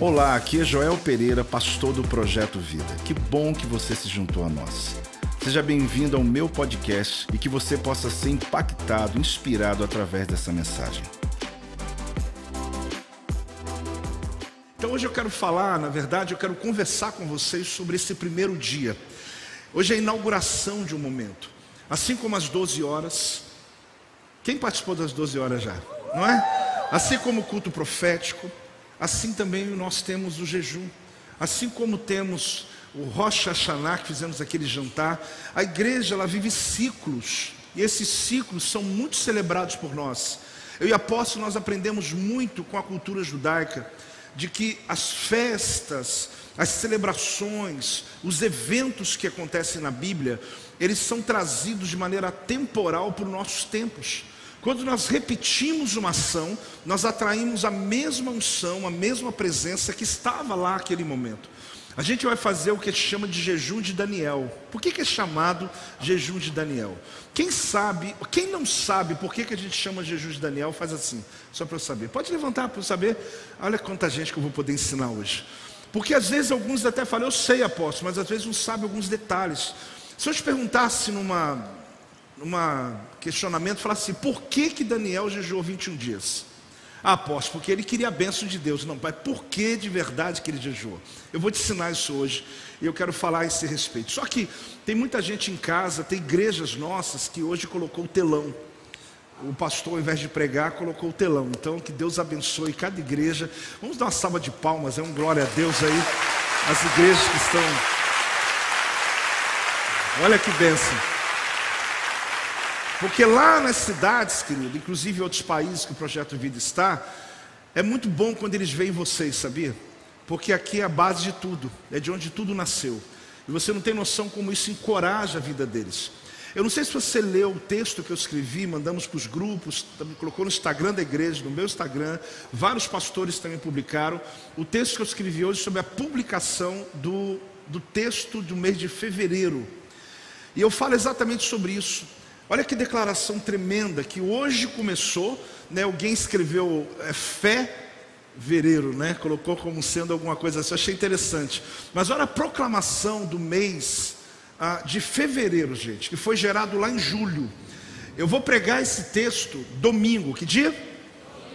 Olá, aqui é Joel Pereira, pastor do Projeto Vida. Que bom que você se juntou a nós. Seja bem-vindo ao meu podcast e que você possa ser impactado, inspirado através dessa mensagem. Então hoje eu quero falar, na verdade, eu quero conversar com vocês sobre esse primeiro dia. Hoje é a inauguração de um momento. Assim como às 12 horas. Quem participou das 12 horas já? Não é? Assim como o culto profético, assim também nós temos o jejum. Assim como temos o Rosh Hashanah, que fizemos aquele jantar, a igreja ela vive ciclos, e esses ciclos são muito celebrados por nós. Eu e apóstolo nós aprendemos muito com a cultura judaica de que as festas, as celebrações, os eventos que acontecem na Bíblia, eles são trazidos de maneira temporal para os nossos tempos. Quando nós repetimos uma ação, nós atraímos a mesma unção, a mesma presença que estava lá naquele momento. A gente vai fazer o que se chama de jejum de Daniel. Por que, que é chamado jejum de Daniel? Quem sabe, quem não sabe por que, que a gente chama jejum de Daniel, faz assim, só para eu saber. Pode levantar para eu saber. Olha quanta gente que eu vou poder ensinar hoje. Porque às vezes alguns até falam, eu sei, apóstolo, mas às vezes não sabem alguns detalhes. Se eu te perguntasse numa, numa questionamento, falasse assim, por que, que Daniel jejuou 21 dias? Ah, apóstolo, porque ele queria a bênção de Deus. Não, pai, por que de verdade que ele jejuou? Eu vou te ensinar isso hoje e eu quero falar a esse respeito. Só que tem muita gente em casa, tem igrejas nossas que hoje colocou o telão. O pastor, ao invés de pregar, colocou o telão. Então, que Deus abençoe cada igreja. Vamos dar uma salva de palmas, é um glória a Deus aí. As igrejas que estão. Olha que bênção. Porque lá nas cidades, querido, inclusive em outros países que o Projeto Vida está, é muito bom quando eles veem vocês, sabia? Porque aqui é a base de tudo, é de onde tudo nasceu. E você não tem noção como isso encoraja a vida deles. Eu não sei se você leu o texto que eu escrevi, mandamos para os grupos, colocou no Instagram da igreja, no meu Instagram, vários pastores também publicaram. O texto que eu escrevi hoje sobre a publicação do, do texto do mês de fevereiro. E eu falo exatamente sobre isso. Olha que declaração tremenda que hoje começou, né? Alguém escreveu é, fé vereiro, né? Colocou como sendo alguma coisa assim. Eu achei interessante. Mas olha a proclamação do mês ah, de fevereiro, gente, que foi gerado lá em julho. Eu vou pregar esse texto domingo. Que dia?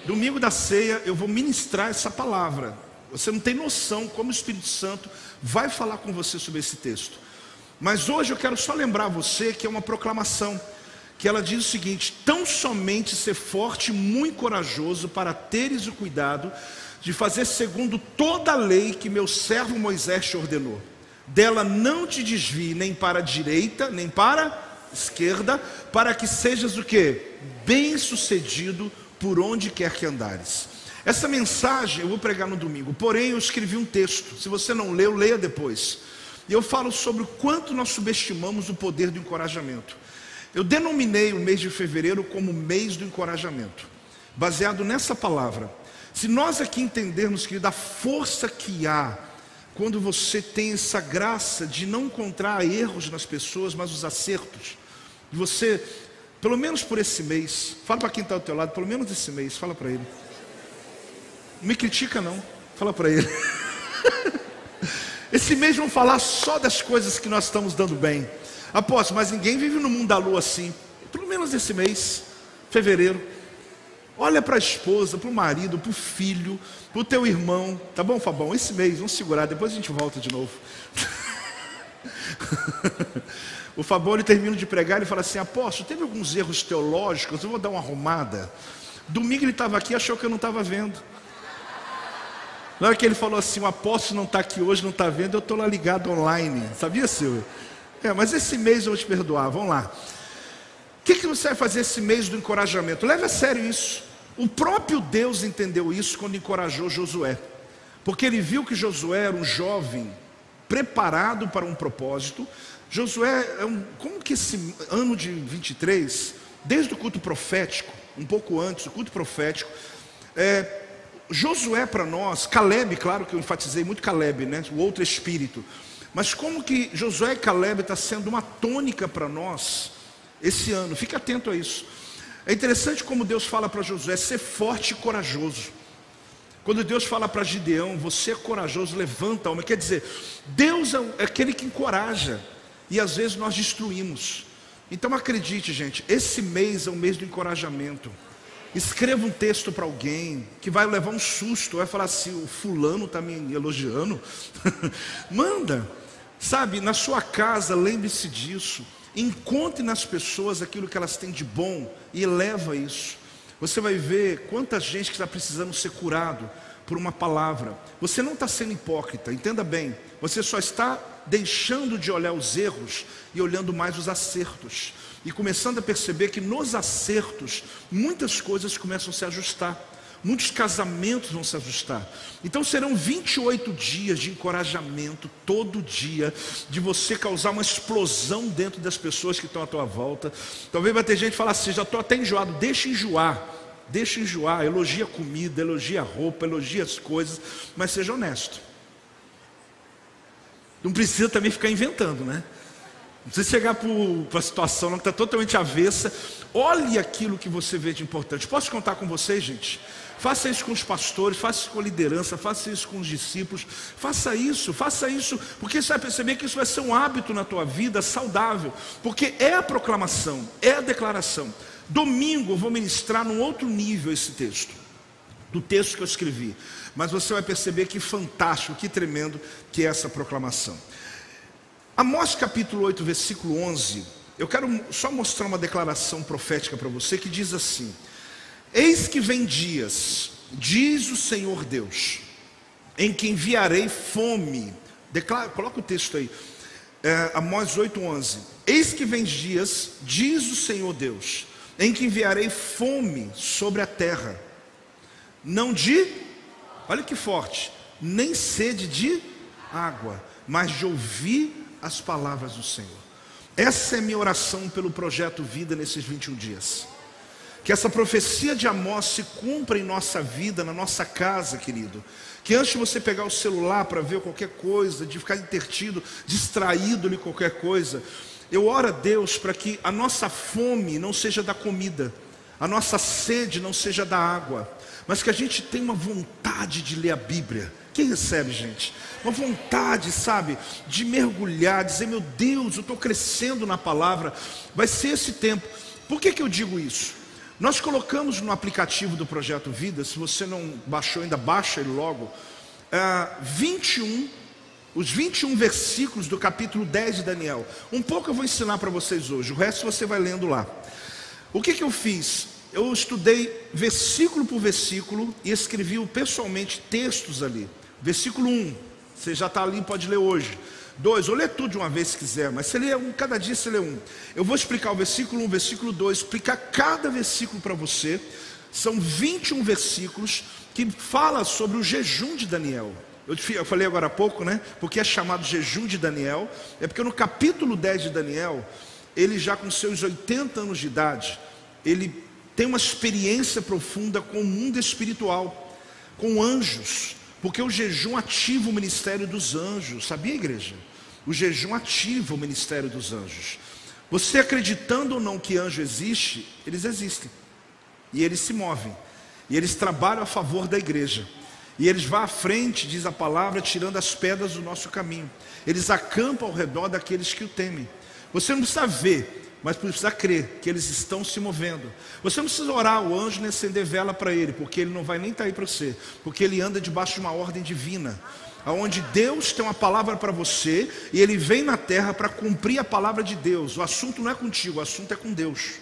Domingo da ceia. Eu vou ministrar essa palavra. Você não tem noção como o Espírito Santo vai falar com você sobre esse texto. Mas hoje eu quero só lembrar você que é uma proclamação que ela diz o seguinte: tão somente ser forte e muito corajoso para teres o cuidado de fazer segundo toda a lei que meu servo Moisés te ordenou. Dela não te desvie nem para a direita, nem para a esquerda, para que sejas o que? Bem-sucedido por onde quer que andares. Essa mensagem eu vou pregar no domingo, porém eu escrevi um texto. Se você não leu, leia depois. E eu falo sobre o quanto nós subestimamos o poder do encorajamento. Eu denominei o mês de fevereiro como mês do encorajamento, baseado nessa palavra. Se nós aqui entendermos, que da força que há quando você tem essa graça de não encontrar erros nas pessoas, mas os acertos, de você, pelo menos por esse mês, fala para quem está ao teu lado, pelo menos esse mês, fala para ele. Não me critica não, fala para ele. esse mês vamos falar só das coisas que nós estamos dando bem. Apóstolo, mas ninguém vive no mundo da lua assim. Pelo menos esse mês, fevereiro. Olha para a esposa, para o marido, para o filho, para o teu irmão. Tá bom, Fabão? Esse mês, vamos segurar, depois a gente volta de novo. o Fabão ele termina de pregar e fala assim: Apóstolo, teve alguns erros teológicos, eu vou dar uma arrumada. Domingo ele estava aqui achou que eu não estava vendo. Na hora que ele falou assim: o apóstolo não está aqui hoje, não está vendo, eu estou lá ligado online. Sabia, Silvio? É, mas esse mês eu vou te perdoar, vamos lá. O que, que você vai fazer esse mês do encorajamento? Leve a sério isso. O próprio Deus entendeu isso quando encorajou Josué. Porque ele viu que Josué era um jovem preparado para um propósito. Josué é um. Como que esse ano de 23, desde o culto profético, um pouco antes, o culto profético, é, Josué para nós, Caleb, claro que eu enfatizei muito Caleb, né? O outro espírito. Mas como que Josué e Caleb está sendo uma tônica para nós esse ano? Fique atento a isso. É interessante como Deus fala para Josué: ser forte e corajoso. Quando Deus fala para Gideão, você é corajoso, levanta a alma, quer dizer, Deus é, é aquele que encoraja, e às vezes nós destruímos. Então acredite, gente, esse mês é o mês do encorajamento. Escreva um texto para alguém que vai levar um susto, vai falar assim: o fulano está me elogiando. Manda, sabe, na sua casa, lembre-se disso. Encontre nas pessoas aquilo que elas têm de bom e eleva isso. Você vai ver quanta gente que está precisando ser curado por uma palavra. Você não está sendo hipócrita, entenda bem. Você só está deixando de olhar os erros e olhando mais os acertos. E começando a perceber que nos acertos muitas coisas começam a se ajustar. Muitos casamentos vão se ajustar. Então serão 28 dias de encorajamento todo dia, de você causar uma explosão dentro das pessoas que estão à tua volta. Talvez vai ter gente que falar assim: já estou até enjoado, deixa enjoar. Deixa enjoar, elogia a comida, elogia a roupa, elogia as coisas, mas seja honesto. Não precisa também ficar inventando, né? Não precisa chegar para a situação que está totalmente avessa. Olhe aquilo que você vê de importante. Posso contar com vocês, gente? Faça isso com os pastores, faça isso com a liderança, faça isso com os discípulos, faça isso, faça isso, porque você vai perceber que isso vai ser um hábito na tua vida saudável, porque é a proclamação, é a declaração. Domingo eu vou ministrar num outro nível esse texto, do texto que eu escrevi, mas você vai perceber que fantástico, que tremendo que é essa proclamação. Amós capítulo 8, versículo 11, eu quero só mostrar uma declaração profética para você que diz assim: Eis que vem dias, diz o Senhor Deus, em que enviarei fome. Declara, coloca o texto aí, é, Amós 8,11. Eis que vem dias, diz o Senhor Deus, em que enviarei fome sobre a terra, não de, olha que forte, nem sede de água, mas de ouvir as palavras do Senhor. Essa é minha oração pelo projeto Vida nesses 21 dias. Que essa profecia de Amós se cumpra em nossa vida, na nossa casa, querido. Que antes de você pegar o celular para ver qualquer coisa, de ficar intertido, distraído de qualquer coisa, eu oro a Deus para que a nossa fome não seja da comida, a nossa sede não seja da água, mas que a gente tenha uma vontade de ler a Bíblia. Quem recebe, gente? Uma vontade, sabe, de mergulhar, dizer: meu Deus, eu estou crescendo na palavra. Vai ser esse tempo. Por que, que eu digo isso? Nós colocamos no aplicativo do Projeto Vida, se você não baixou ainda, baixa ele logo, 21, é, os 21 versículos do capítulo 10 de Daniel. Um pouco eu vou ensinar para vocês hoje, o resto você vai lendo lá. O que, que eu fiz? Eu estudei versículo por versículo e escrevi pessoalmente textos ali. Versículo 1, você já está ali, pode ler hoje dois, ou lê tudo de uma vez se quiser, mas você lê um, cada dia você lê um. Eu vou explicar o versículo 1, versículo 2, explicar cada versículo para você. São 21 versículos que fala sobre o jejum de Daniel. Eu falei agora há pouco, né? Porque é chamado jejum de Daniel. É porque no capítulo 10 de Daniel, ele já com seus 80 anos de idade, ele tem uma experiência profunda com o mundo espiritual, com anjos. Porque o jejum ativa o ministério dos anjos, sabia, igreja? O jejum ativa o ministério dos anjos. Você acreditando ou não que anjo existe, eles existem. E eles se movem. E eles trabalham a favor da igreja. E eles vão à frente, diz a palavra, tirando as pedras do nosso caminho. Eles acampam ao redor daqueles que o temem. Você não precisa ver, mas precisa crer que eles estão se movendo. Você não precisa orar o anjo nem acender vela para ele, porque ele não vai nem estar tá aí para você, porque ele anda debaixo de uma ordem divina. Onde Deus tem uma palavra para você e ele vem na terra para cumprir a palavra de Deus. O assunto não é contigo, o assunto é com Deus.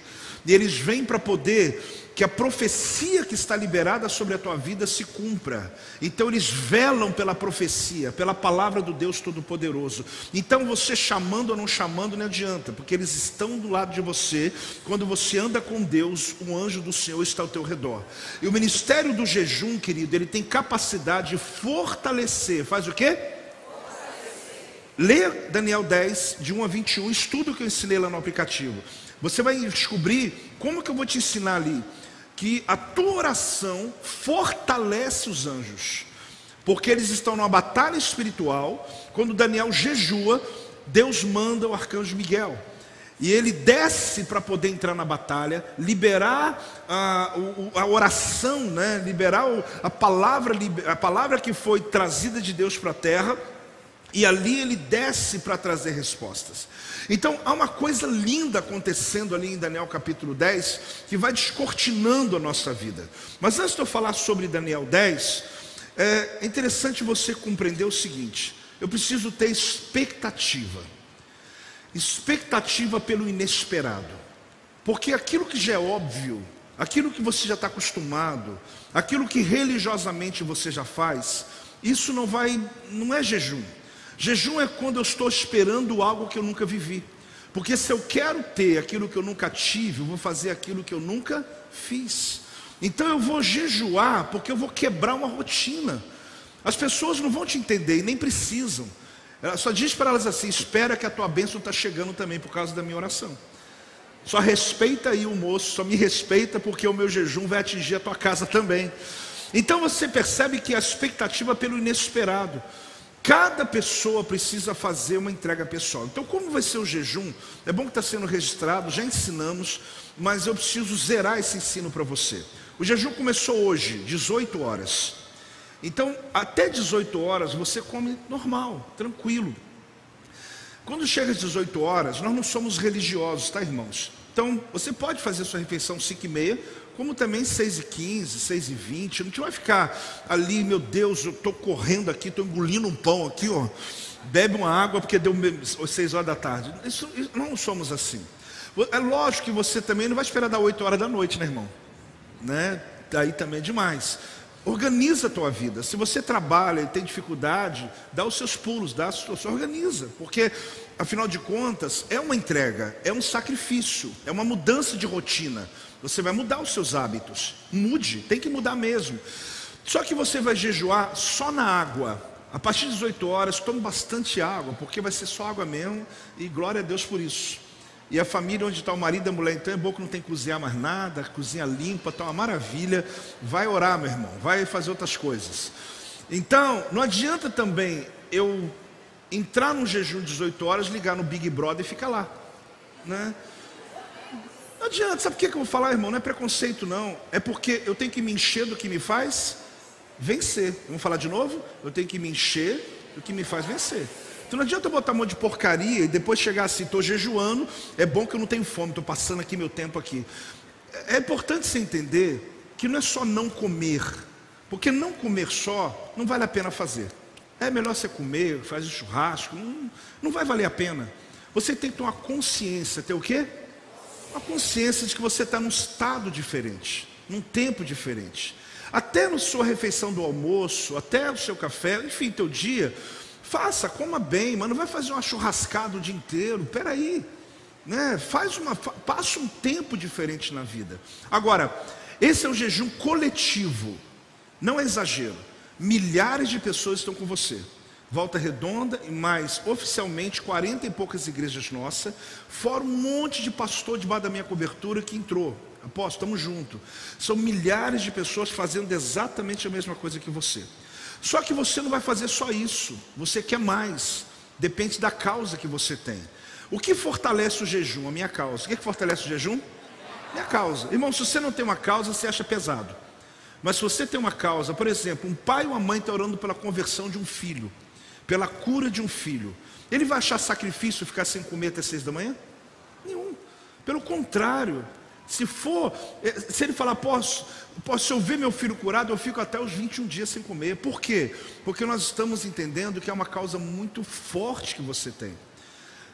E eles vêm para poder que a profecia que está liberada sobre a tua vida se cumpra. Então eles velam pela profecia, pela palavra do Deus Todo-Poderoso. Então você chamando ou não chamando não adianta, porque eles estão do lado de você. Quando você anda com Deus, o anjo do Senhor está ao teu redor. E o ministério do jejum, querido, ele tem capacidade de fortalecer. Faz o quê? Lê Daniel 10, de 1 a 21, estuda o que eu ensinei lá no aplicativo. Você vai descobrir como que eu vou te ensinar ali que a tua oração fortalece os anjos, porque eles estão numa batalha espiritual. Quando Daniel jejua, Deus manda o arcanjo Miguel. E ele desce para poder entrar na batalha, liberar a, a oração, né? liberar a palavra, a palavra que foi trazida de Deus para a terra, e ali ele desce para trazer respostas. Então há uma coisa linda acontecendo ali em Daniel capítulo 10, que vai descortinando a nossa vida. Mas antes de eu falar sobre Daniel 10, é interessante você compreender o seguinte: eu preciso ter expectativa expectativa pelo inesperado. Porque aquilo que já é óbvio, aquilo que você já está acostumado, aquilo que religiosamente você já faz, isso não vai, não é jejum. Jejum é quando eu estou esperando algo que eu nunca vivi. Porque se eu quero ter aquilo que eu nunca tive, eu vou fazer aquilo que eu nunca fiz. Então eu vou jejuar porque eu vou quebrar uma rotina. As pessoas não vão te entender e nem precisam. Ela só diz para elas assim: espera que a tua bênção está chegando também por causa da minha oração. Só respeita aí o moço, só me respeita porque o meu jejum vai atingir a tua casa também. Então você percebe que a expectativa pelo inesperado. Cada pessoa precisa fazer uma entrega pessoal. Então, como vai ser o jejum? É bom que está sendo registrado, já ensinamos, mas eu preciso zerar esse ensino para você. O jejum começou hoje, 18 horas. Então, até 18 horas você come normal, tranquilo. Quando chega às 18 horas, nós não somos religiosos, tá, irmãos? Então, você pode fazer sua refeição 5 e meia, como também 6 e 15, 6 e 20. Não te vai ficar ali, meu Deus, eu estou correndo aqui, estou engolindo um pão aqui, ó. Bebe uma água porque deu 6 horas da tarde. Isso, não somos assim. É lógico que você também não vai esperar dar 8 horas da noite, né, irmão? Né? Daí também é demais. Organiza a tua vida. Se você trabalha e tem dificuldade, dá os seus pulos, dá, se organiza, porque afinal de contas é uma entrega, é um sacrifício, é uma mudança de rotina. Você vai mudar os seus hábitos. Mude, tem que mudar mesmo. Só que você vai jejuar só na água. A partir das 18 horas, tome bastante água, porque vai ser só água mesmo, e glória a Deus por isso. E a família onde está o marido e a mulher, então é bom que não tem que cozinhar mais nada, cozinha limpa, está uma maravilha. Vai orar, meu irmão, vai fazer outras coisas. Então, não adianta também eu entrar num jejum de 18 horas, ligar no Big Brother e ficar lá. Né? Não adianta, sabe por que eu vou falar, irmão? Não é preconceito, não. É porque eu tenho que me encher do que me faz vencer. Vamos falar de novo? Eu tenho que me encher do que me faz vencer. Então não adianta botar um monte de porcaria e depois chegar assim, estou jejuando, é bom que eu não tenho fome, estou passando aqui meu tempo aqui. É importante você entender que não é só não comer, porque não comer só não vale a pena fazer. É melhor você comer, fazer churrasco, não, não vai valer a pena. Você tem que ter uma consciência, ter o quê? Uma consciência de que você está num estado diferente, num tempo diferente. Até na sua refeição do almoço, até o seu café, enfim, teu dia, Faça, coma bem, mas não vai fazer uma churrascada o dia inteiro. Peraí, né? Faz uma, passa um tempo diferente na vida. Agora, esse é o jejum coletivo, não é exagero. Milhares de pessoas estão com você. Volta Redonda e mais oficialmente 40 e poucas igrejas nossas, fora um monte de pastor debaixo da minha cobertura que entrou. Apóstolo, estamos juntos. São milhares de pessoas fazendo exatamente a mesma coisa que você. Só que você não vai fazer só isso, você quer mais, depende da causa que você tem. O que fortalece o jejum? A minha causa. O que, que fortalece o jejum? Minha causa. Irmão, se você não tem uma causa, você acha pesado. Mas se você tem uma causa, por exemplo, um pai ou uma mãe está orando pela conversão de um filho, pela cura de um filho, ele vai achar sacrifício ficar sem comer até seis da manhã? Nenhum. Pelo contrário, se for, eh, se ele falar, posso, posso, se eu ver meu filho curado, eu fico até os 21 dias sem comer. Por quê? Porque nós estamos entendendo que é uma causa muito forte que você tem.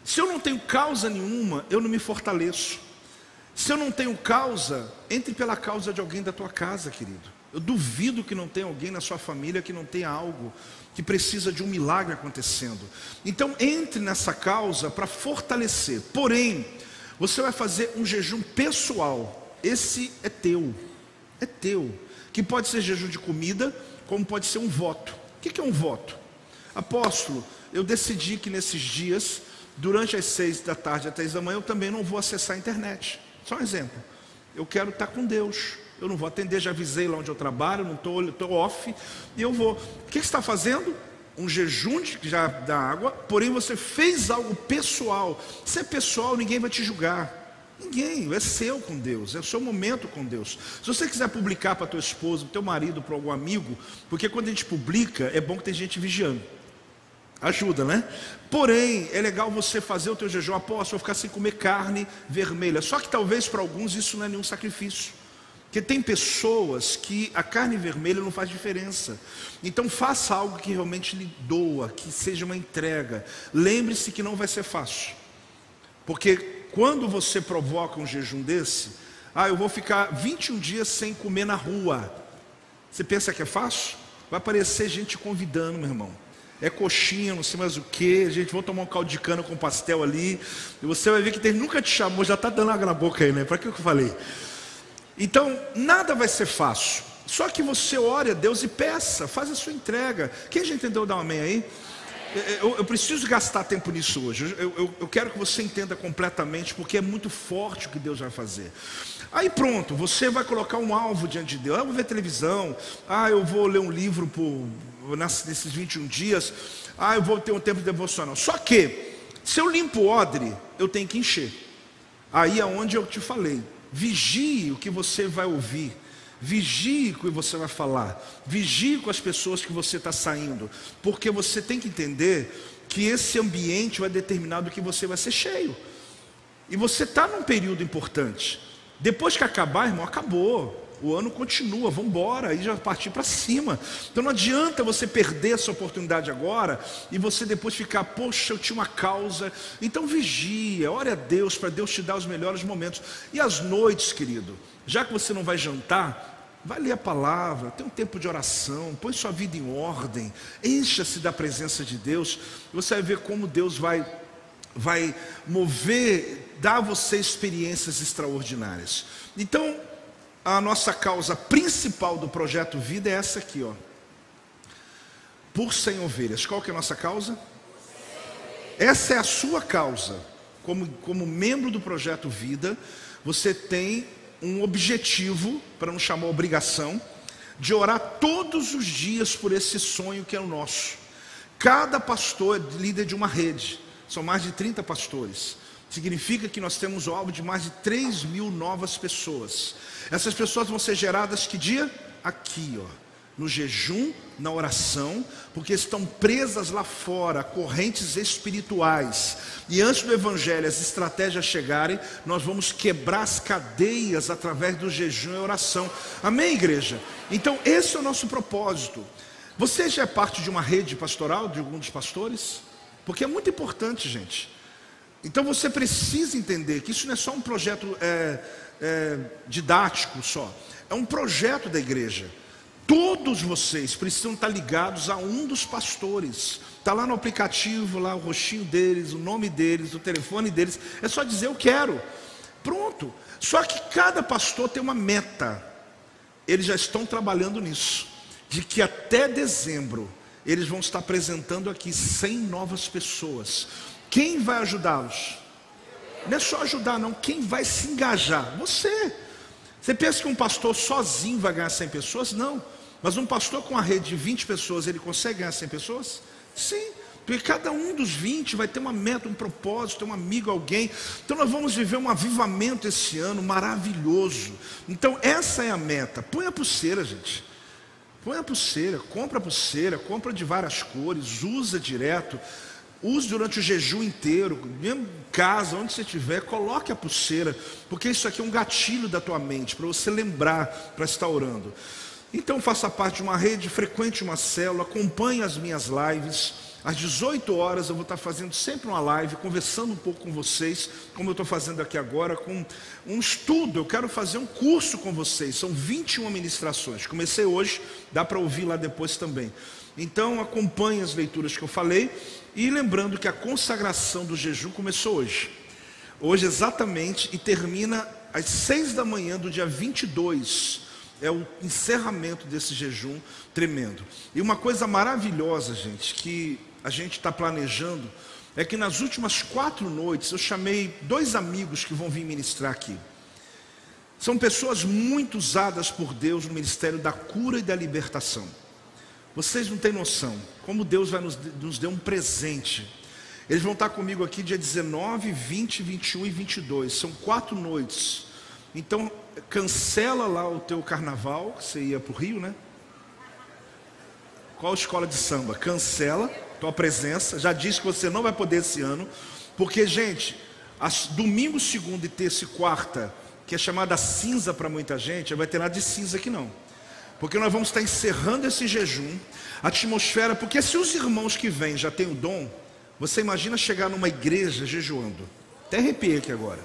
Se eu não tenho causa nenhuma, eu não me fortaleço. Se eu não tenho causa, entre pela causa de alguém da tua casa, querido. Eu duvido que não tenha alguém na sua família que não tenha algo que precisa de um milagre acontecendo. Então, entre nessa causa para fortalecer. Porém, você vai fazer um jejum pessoal. Esse é teu. É teu. Que pode ser jejum de comida, como pode ser um voto. O que é um voto? Apóstolo, eu decidi que nesses dias, durante as seis da tarde até as da manhã, eu também não vou acessar a internet. Só um exemplo. Eu quero estar com Deus. Eu não vou atender, já avisei lá onde eu trabalho, não estou, estou off, e eu vou. O que você está fazendo? um jejum de, já da água, porém você fez algo pessoal. Se é pessoal, ninguém vai te julgar. Ninguém, é seu com Deus, é o seu momento com Deus. Se você quiser publicar para tua esposa, para teu marido, para algum amigo, porque quando a gente publica, é bom que tem gente vigiando. Ajuda, né? Porém, é legal você fazer o teu jejum, apóstolo, ficar sem comer carne vermelha. Só que talvez para alguns isso não é nenhum sacrifício. Porque tem pessoas que a carne vermelha não faz diferença. Então faça algo que realmente lhe doa, que seja uma entrega. Lembre-se que não vai ser fácil. Porque quando você provoca um jejum desse, ah, eu vou ficar 21 dias sem comer na rua. Você pensa que é fácil? Vai aparecer gente convidando, meu irmão. É coxinha, não sei mais o que. Gente vai tomar um caldo de cana com pastel ali. E você vai ver que ele nunca te chamou, já está dando água na boca aí, né? Para que eu falei? Então, nada vai ser fácil. Só que você ore a Deus e peça, faz a sua entrega. Quem já entendeu, dá um amém aí? Eu, eu, preciso gastar tempo nisso hoje. Eu, eu, eu, quero que você entenda completamente, porque é muito forte o que Deus vai fazer. Aí pronto, você vai colocar um alvo diante de Deus. Ah, eu vou ver televisão. Ah, eu vou ler um livro por, nesses 21 dias. Ah, eu vou ter um tempo de devocional. Só que, se eu limpo o odre, eu tenho que encher. Aí é onde eu te falei. Vigie o que você vai ouvir. Vigie o que você vai falar. Vigie com as pessoas que você está saindo. Porque você tem que entender que esse ambiente vai determinar do que você vai ser cheio. E você está num período importante. Depois que acabar, irmão, acabou. O ano continua, vamos embora, aí já partir para cima. Então não adianta você perder essa oportunidade agora e você depois ficar, poxa, eu tinha uma causa. Então vigia, ore a Deus para Deus te dar os melhores momentos. E as noites, querido, já que você não vai jantar, Vai ler a palavra, tem um tempo de oração, põe sua vida em ordem, encha-se da presença de Deus, você vai ver como Deus vai, vai mover, dar a você experiências extraordinárias. Então, a nossa causa principal do projeto Vida é essa aqui, ó. Por sem ovelhas. Qual que é a nossa causa? Essa é a sua causa. Como, como membro do projeto Vida, você tem um objetivo, para não chamar obrigação, de orar todos os dias por esse sonho que é o nosso. Cada pastor é líder de uma rede, são mais de 30 pastores. Significa que nós temos o alvo de mais de 3 mil novas pessoas. Essas pessoas vão ser geradas que dia? Aqui, ó. No jejum, na oração, porque estão presas lá fora, correntes espirituais. E antes do evangelho, as estratégias chegarem, nós vamos quebrar as cadeias através do jejum e oração. Amém, igreja? Então, esse é o nosso propósito. Você já é parte de uma rede pastoral, de algum dos pastores? Porque é muito importante, gente. Então você precisa entender que isso não é só um projeto é, é, didático só, é um projeto da igreja. Todos vocês precisam estar ligados a um dos pastores. Está lá no aplicativo, lá o rostinho deles, o nome deles, o telefone deles. É só dizer eu quero. Pronto. Só que cada pastor tem uma meta. Eles já estão trabalhando nisso. De que até dezembro eles vão estar apresentando aqui 100 novas pessoas. Quem vai ajudá-los? Não é só ajudar, não. Quem vai se engajar? Você. Você pensa que um pastor sozinho vai ganhar 100 pessoas? Não. Mas um pastor com uma rede de 20 pessoas, ele consegue ganhar 100 pessoas? Sim. Porque cada um dos 20 vai ter uma meta, um propósito, um amigo, alguém. Então nós vamos viver um avivamento esse ano maravilhoso. Então essa é a meta. Põe a pulseira, gente. Põe a pulseira, compra a pulseira, compra de várias cores, usa direto. Use durante o jejum inteiro, mesmo em casa, onde você estiver, coloque a pulseira, porque isso aqui é um gatilho da tua mente, para você lembrar, para estar orando. Então faça parte de uma rede, frequente uma célula, acompanhe as minhas lives. Às 18 horas eu vou estar fazendo sempre uma live, conversando um pouco com vocês, como eu estou fazendo aqui agora, com um estudo. Eu quero fazer um curso com vocês, são 21 ministrações. Comecei hoje, dá para ouvir lá depois também. Então acompanhe as leituras que eu falei e lembrando que a consagração do jejum começou hoje. Hoje exatamente e termina às seis da manhã do dia 22. É o encerramento desse jejum tremendo. E uma coisa maravilhosa, gente, que a gente está planejando, é que nas últimas quatro noites eu chamei dois amigos que vão vir ministrar aqui. São pessoas muito usadas por Deus no ministério da cura e da libertação. Vocês não têm noção como Deus vai nos, nos dar um presente. Eles vão estar comigo aqui dia 19, 20, 21 e 22. São quatro noites. Então, cancela lá o teu carnaval, que você ia para o Rio, né? Qual escola de samba? Cancela tua presença. Já disse que você não vai poder esse ano. Porque, gente, as, domingo, segundo e terça e quarta, que é chamada cinza para muita gente, vai ter nada de cinza aqui não. Porque nós vamos estar encerrando esse jejum, a atmosfera, porque se os irmãos que vêm já têm o dom, você imagina chegar numa igreja jejuando. Até arrepiei aqui agora.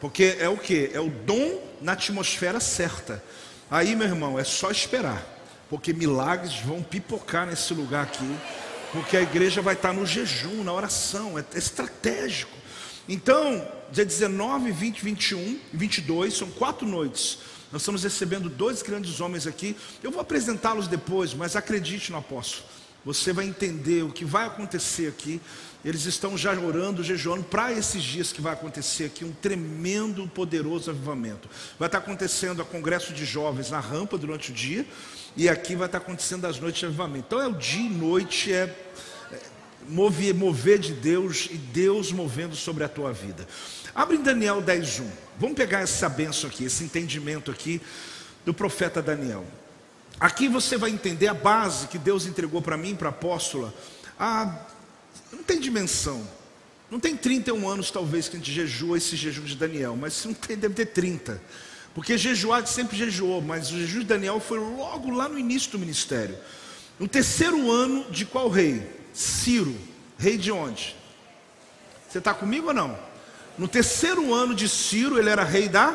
Porque é o que? É o dom na atmosfera certa. Aí, meu irmão, é só esperar. Porque milagres vão pipocar nesse lugar aqui. Porque a igreja vai estar no jejum, na oração. É estratégico. Então, dia 19, 20, 21 e 22, são quatro noites. Nós estamos recebendo dois grandes homens aqui. Eu vou apresentá-los depois, mas acredite no apóstolo. Você vai entender o que vai acontecer aqui. Eles estão já orando, jejuando para esses dias que vai acontecer aqui um tremendo, poderoso avivamento. Vai estar acontecendo a congresso de jovens na rampa durante o dia e aqui vai estar acontecendo as noites de avivamento. Então é o dia e noite, é, é mover, mover de Deus e Deus movendo sobre a tua vida. Abre em Daniel 10:1. Vamos pegar essa benção aqui, esse entendimento aqui do profeta Daniel. Aqui você vai entender a base que Deus entregou para mim, para a apóstola. Ah, não tem dimensão. Não tem 31 anos, talvez, que a gente jejua esse jejum de Daniel, mas não tem, deve ter 30. Porque jejuar sempre jejuou, mas o jejum de Daniel foi logo lá no início do ministério. No terceiro ano de qual rei? Ciro. Rei de onde? Você está comigo ou não? No terceiro ano de Ciro, ele era rei da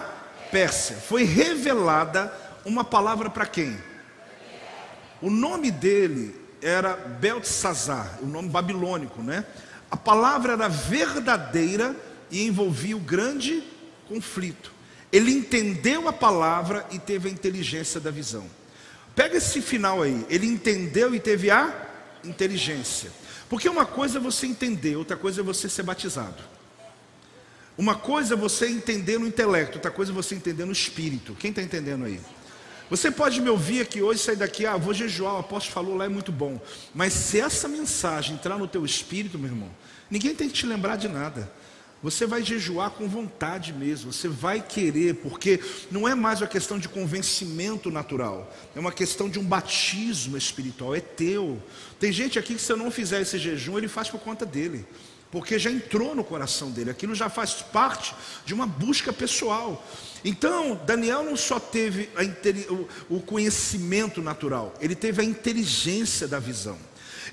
Pérsia. Foi revelada uma palavra para quem? O nome dele era Beltesazar, o nome babilônico, né? A palavra era verdadeira e envolvia o grande conflito. Ele entendeu a palavra e teve a inteligência da visão. Pega esse final aí. Ele entendeu e teve a inteligência. Porque uma coisa é você entender, outra coisa é você ser batizado. Uma coisa é você entender no intelecto, outra coisa é você entender no espírito. Quem está entendendo aí? Você pode me ouvir aqui hoje, sair daqui, ah, vou jejuar, o apóstolo falou lá, é muito bom. Mas se essa mensagem entrar no teu espírito, meu irmão, ninguém tem que te lembrar de nada. Você vai jejuar com vontade mesmo, você vai querer, porque não é mais uma questão de convencimento natural, é uma questão de um batismo espiritual, é teu. Tem gente aqui que se eu não fizer esse jejum, ele faz por conta dele porque já entrou no coração dele, aquilo já faz parte de uma busca pessoal. Então, Daniel não só teve o conhecimento natural, ele teve a inteligência da visão.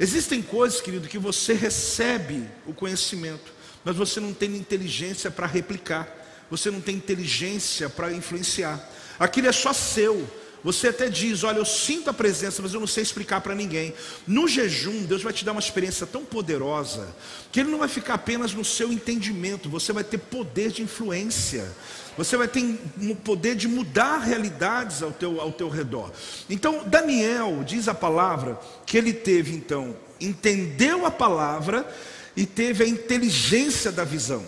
Existem coisas, querido, que você recebe o conhecimento, mas você não tem inteligência para replicar, você não tem inteligência para influenciar. Aquilo é só seu. Você até diz: Olha, eu sinto a presença, mas eu não sei explicar para ninguém. No jejum, Deus vai te dar uma experiência tão poderosa, que Ele não vai ficar apenas no seu entendimento, você vai ter poder de influência, você vai ter o poder de mudar realidades ao teu, ao teu redor. Então, Daniel, diz a palavra, que ele teve então, entendeu a palavra e teve a inteligência da visão.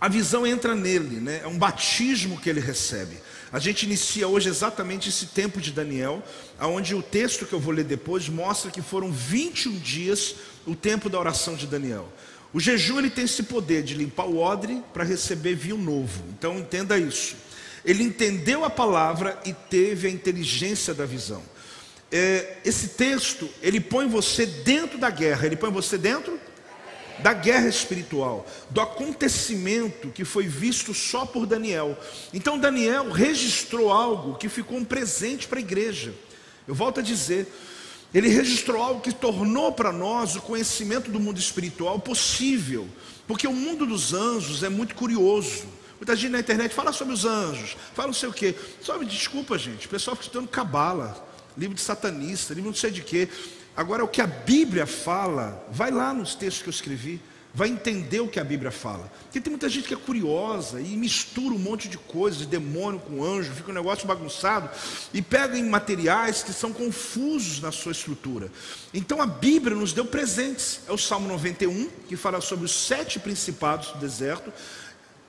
A visão entra nele, né? é um batismo que ele recebe. A gente inicia hoje exatamente esse tempo de Daniel, onde o texto que eu vou ler depois mostra que foram 21 dias o tempo da oração de Daniel. O jejum ele tem esse poder de limpar o odre para receber vinho novo. Então entenda isso. Ele entendeu a palavra e teve a inteligência da visão. É, esse texto ele põe você dentro da guerra. Ele põe você dentro da guerra espiritual, do acontecimento que foi visto só por Daniel. Então Daniel registrou algo que ficou um presente para a igreja. Eu volto a dizer, ele registrou algo que tornou para nós o conhecimento do mundo espiritual possível, porque o mundo dos anjos é muito curioso. Muita gente na internet fala sobre os anjos, fala não sei o quê. Só me desculpa, gente, o pessoal fica estudando cabala, livro de satanista, livro não sei de quê. Agora, o que a Bíblia fala, vai lá nos textos que eu escrevi, vai entender o que a Bíblia fala. Porque tem muita gente que é curiosa e mistura um monte de coisas, de demônio com anjo, fica um negócio bagunçado e pega em materiais que são confusos na sua estrutura. Então a Bíblia nos deu presentes. É o Salmo 91, que fala sobre os sete principados do deserto.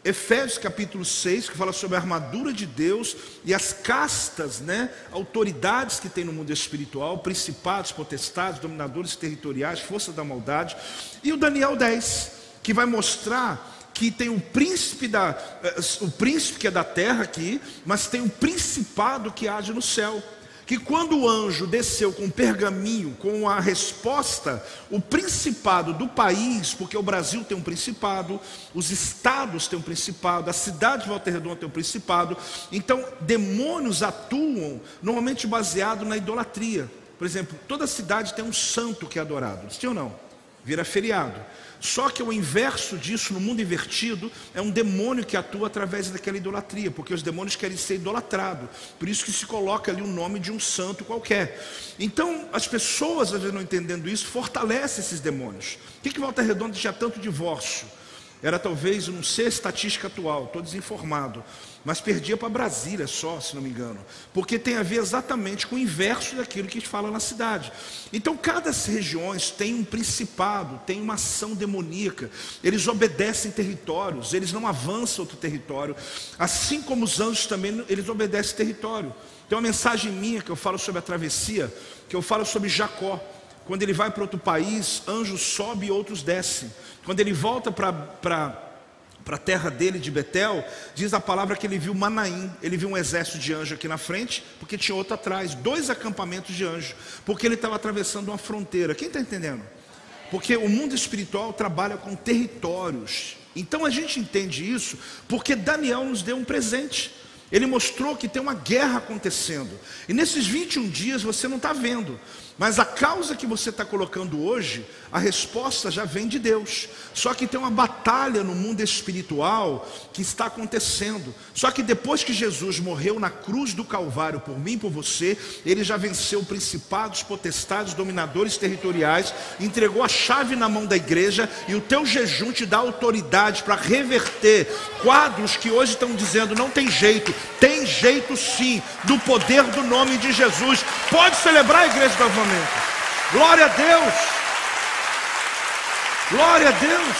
Efésios capítulo 6, que fala sobre a armadura de Deus e as castas, né, autoridades que tem no mundo espiritual, principados, potestades, dominadores territoriais, força da maldade. E o Daniel 10, que vai mostrar que tem o príncipe da eh, o príncipe que é da terra aqui, mas tem o principado que age no céu que quando o anjo desceu com o pergaminho, com a resposta, o principado do país, porque o Brasil tem um principado, os estados têm um principado, a cidade de Volta Redonda tem um principado, então demônios atuam normalmente baseado na idolatria. Por exemplo, toda cidade tem um santo que é adorado, sim ou não? Vira feriado. Só que o inverso disso, no mundo invertido, é um demônio que atua através daquela idolatria, porque os demônios querem ser idolatrados. Por isso que se coloca ali o nome de um santo qualquer. Então, as pessoas, às vezes não entendendo isso, fortalecem esses demônios. Por que, que Volta Redonda tinha tanto divórcio? Era talvez, não sei a estatística atual, estou desinformado, mas perdia para Brasília só, se não me engano, porque tem a ver exatamente com o inverso daquilo que fala na cidade. Então, cada regiões tem um principado, tem uma ação demoníaca, eles obedecem territórios, eles não avançam outro território, assim como os anjos também, eles obedecem território. Tem uma mensagem minha que eu falo sobre a travessia, que eu falo sobre Jacó. Quando ele vai para outro país, anjos sobem e outros descem. Quando ele volta para a terra dele de Betel, diz a palavra que ele viu Manaim, ele viu um exército de anjo aqui na frente, porque tinha outro atrás, dois acampamentos de anjo, porque ele estava atravessando uma fronteira. Quem está entendendo? Porque o mundo espiritual trabalha com territórios. Então a gente entende isso porque Daniel nos deu um presente. Ele mostrou que tem uma guerra acontecendo. E nesses 21 dias você não está vendo. Mas a causa que você está colocando hoje, a resposta já vem de Deus. Só que tem uma batalha no mundo espiritual que está acontecendo. Só que depois que Jesus morreu na cruz do Calvário por mim e por você, ele já venceu principados, potestades, dominadores territoriais, entregou a chave na mão da igreja e o teu jejum te dá autoridade para reverter quadros que hoje estão dizendo não tem jeito. Tem jeito sim, do poder do nome de Jesus. Pode celebrar a igreja novamente. Glória a Deus. Glória a Deus.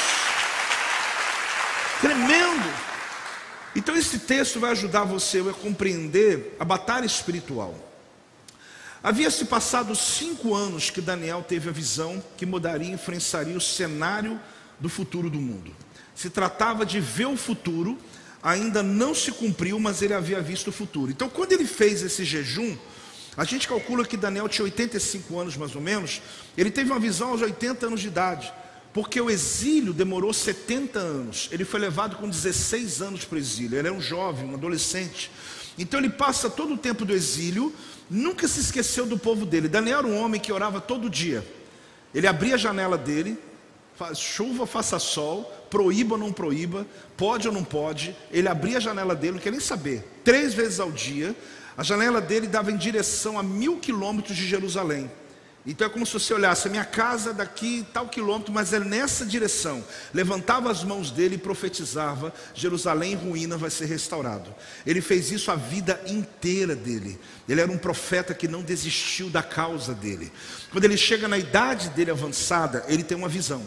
Tremendo. Então esse texto vai ajudar você a compreender a batalha espiritual. Havia se passado cinco anos que Daniel teve a visão que mudaria e influenciaria o cenário do futuro do mundo. Se tratava de ver o futuro, ainda não se cumpriu, mas ele havia visto o futuro. Então, quando ele fez esse jejum, a gente calcula que Daniel tinha 85 anos mais ou menos. Ele teve uma visão aos 80 anos de idade, porque o exílio demorou 70 anos. Ele foi levado com 16 anos para o exílio. Ele era um jovem, um adolescente. Então ele passa todo o tempo do exílio, nunca se esqueceu do povo dele. Daniel era um homem que orava todo dia. Ele abria a janela dele, faz chuva, faça sol, proíba ou não proíba, pode ou não pode. Ele abria a janela dele, não quer nem saber. Três vezes ao dia, a janela dele dava em direção a mil quilômetros de Jerusalém. Então é como se você olhasse, a minha casa daqui tal quilômetro, mas é nessa direção. Levantava as mãos dele e profetizava: Jerusalém em ruína vai ser restaurado. Ele fez isso a vida inteira dele. Ele era um profeta que não desistiu da causa dele. Quando ele chega na idade dele avançada, ele tem uma visão.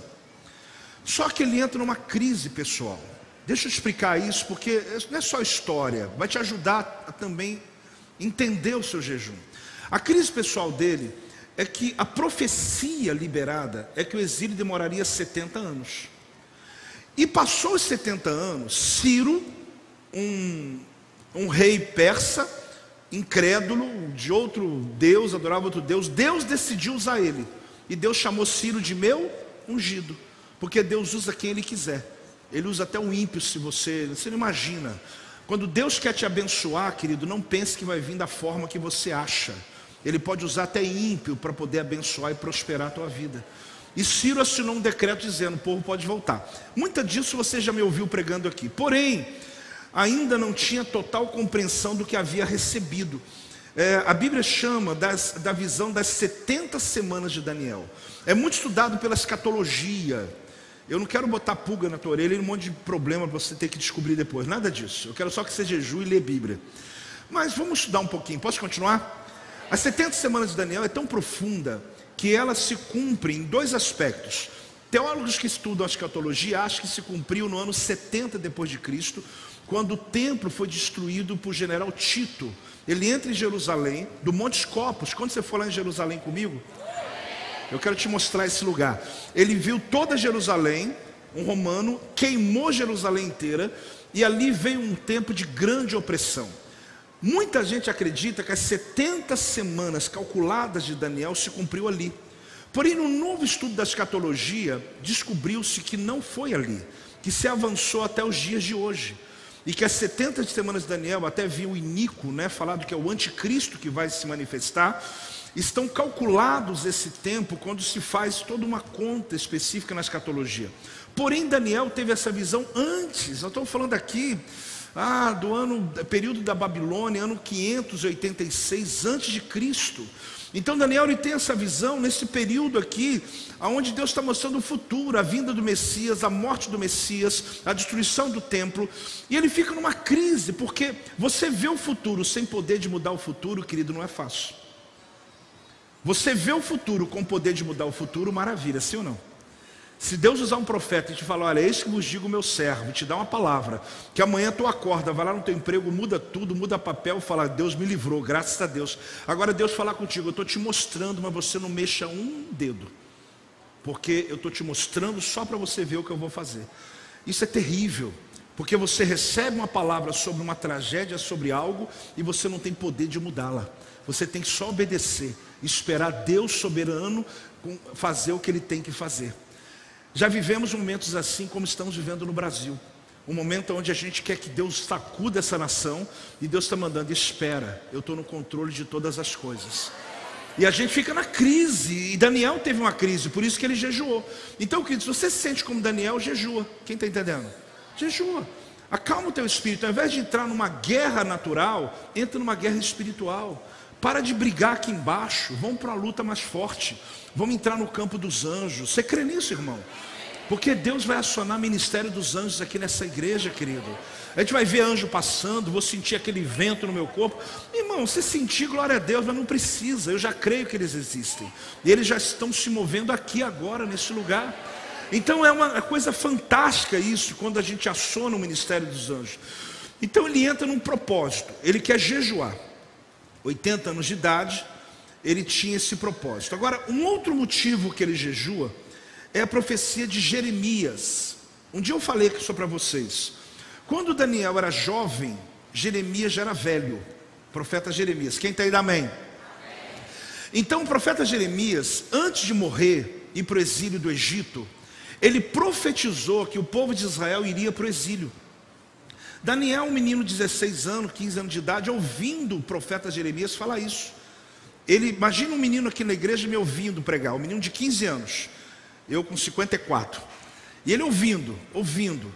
Só que ele entra numa crise pessoal. Deixa eu explicar isso, porque não é só história, vai te ajudar a também entender o seu jejum. A crise pessoal dele é que a profecia liberada é que o exílio demoraria 70 anos. E passou os 70 anos, Ciro, um, um rei persa, incrédulo, de outro Deus, adorava outro Deus, Deus decidiu usar ele. E Deus chamou Ciro de meu ungido, porque Deus usa quem ele quiser. Ele usa até o ímpio, se você, você não imagina. Quando Deus quer te abençoar, querido, não pense que vai vir da forma que você acha. Ele pode usar até ímpio para poder abençoar e prosperar a tua vida. E Ciro assinou um decreto dizendo: o povo pode voltar. Muita disso você já me ouviu pregando aqui. Porém, ainda não tinha total compreensão do que havia recebido. É, a Bíblia chama das, da visão das 70 semanas de Daniel. É muito estudado pela escatologia, eu não quero botar pulga na tua orelha e um monte de problema para você ter que descobrir depois. Nada disso. Eu quero só que você jejue e lê Bíblia. Mas vamos estudar um pouquinho. Posso continuar? As 70 semanas de Daniel é tão profunda que ela se cumpre em dois aspectos. Teólogos que estudam a escatologia acham que se cumpriu no ano 70 depois de Cristo, quando o templo foi destruído por general Tito. Ele entra em Jerusalém, do Monte Scopus. Quando você for lá em Jerusalém comigo, eu quero te mostrar esse lugar. Ele viu toda Jerusalém, um romano, queimou Jerusalém inteira, e ali veio um tempo de grande opressão. Muita gente acredita que as 70 semanas calculadas de Daniel se cumpriu ali. Porém, no novo estudo da escatologia, descobriu-se que não foi ali, que se avançou até os dias de hoje. E que as 70 semanas de Daniel, até viu o Inico, né, falado que é o anticristo que vai se manifestar, estão calculados esse tempo quando se faz toda uma conta específica na escatologia. Porém, Daniel teve essa visão antes, nós estamos falando aqui ah, do ano, período da Babilônia, ano 586 antes de Cristo. Então Daniel ele tem essa visão nesse período aqui, aonde Deus está mostrando o futuro, a vinda do Messias, a morte do Messias, a destruição do templo, e ele fica numa crise, porque você vê o futuro sem poder de mudar o futuro, querido, não é fácil. Você vê o futuro com poder de mudar o futuro, maravilha, sim ou não? Se Deus usar um profeta e te falar, olha, eis que vos digo meu servo, te dá uma palavra, que amanhã tu acorda, vai lá no teu emprego, muda tudo, muda papel, fala, Deus me livrou, graças a Deus. Agora Deus falar contigo, eu estou te mostrando, mas você não mexa um dedo, porque eu estou te mostrando só para você ver o que eu vou fazer. Isso é terrível, porque você recebe uma palavra sobre uma tragédia, sobre algo, e você não tem poder de mudá-la. Você tem que só obedecer, esperar Deus soberano fazer o que ele tem que fazer. Já vivemos momentos assim como estamos vivendo no Brasil. Um momento onde a gente quer que Deus sacuda essa nação e Deus está mandando, espera, eu estou no controle de todas as coisas. E a gente fica na crise, e Daniel teve uma crise, por isso que ele jejuou. Então, queridos, você se sente como Daniel, jejua. Quem está entendendo? Jejua. Acalma o teu espírito, ao invés de entrar numa guerra natural, entra numa guerra espiritual. Para de brigar aqui embaixo, vamos para a luta mais forte. Vamos entrar no campo dos anjos. Você crê nisso, irmão? Porque Deus vai acionar o ministério dos anjos aqui nessa igreja, querido. A gente vai ver anjo passando, vou sentir aquele vento no meu corpo. Irmão, você sentir, glória a Deus, mas não precisa. Eu já creio que eles existem. E eles já estão se movendo aqui agora, nesse lugar. Então é uma coisa fantástica isso, quando a gente aciona o ministério dos anjos. Então ele entra num propósito. Ele quer jejuar. 80 anos de idade, ele tinha esse propósito. Agora, um outro motivo que ele jejua é a profecia de Jeremias. Um dia eu falei isso para vocês. Quando Daniel era jovem, Jeremias já era velho. Profeta Jeremias. Quem está aí, amém? Então, o profeta Jeremias, antes de morrer e para o exílio do Egito, ele profetizou que o povo de Israel iria para o exílio. Daniel, um menino de 16 anos, 15 anos de idade, ouvindo o profeta Jeremias falar isso. Ele imagina um menino aqui na igreja me ouvindo pregar, um menino de 15 anos, eu com 54. E ele ouvindo, ouvindo.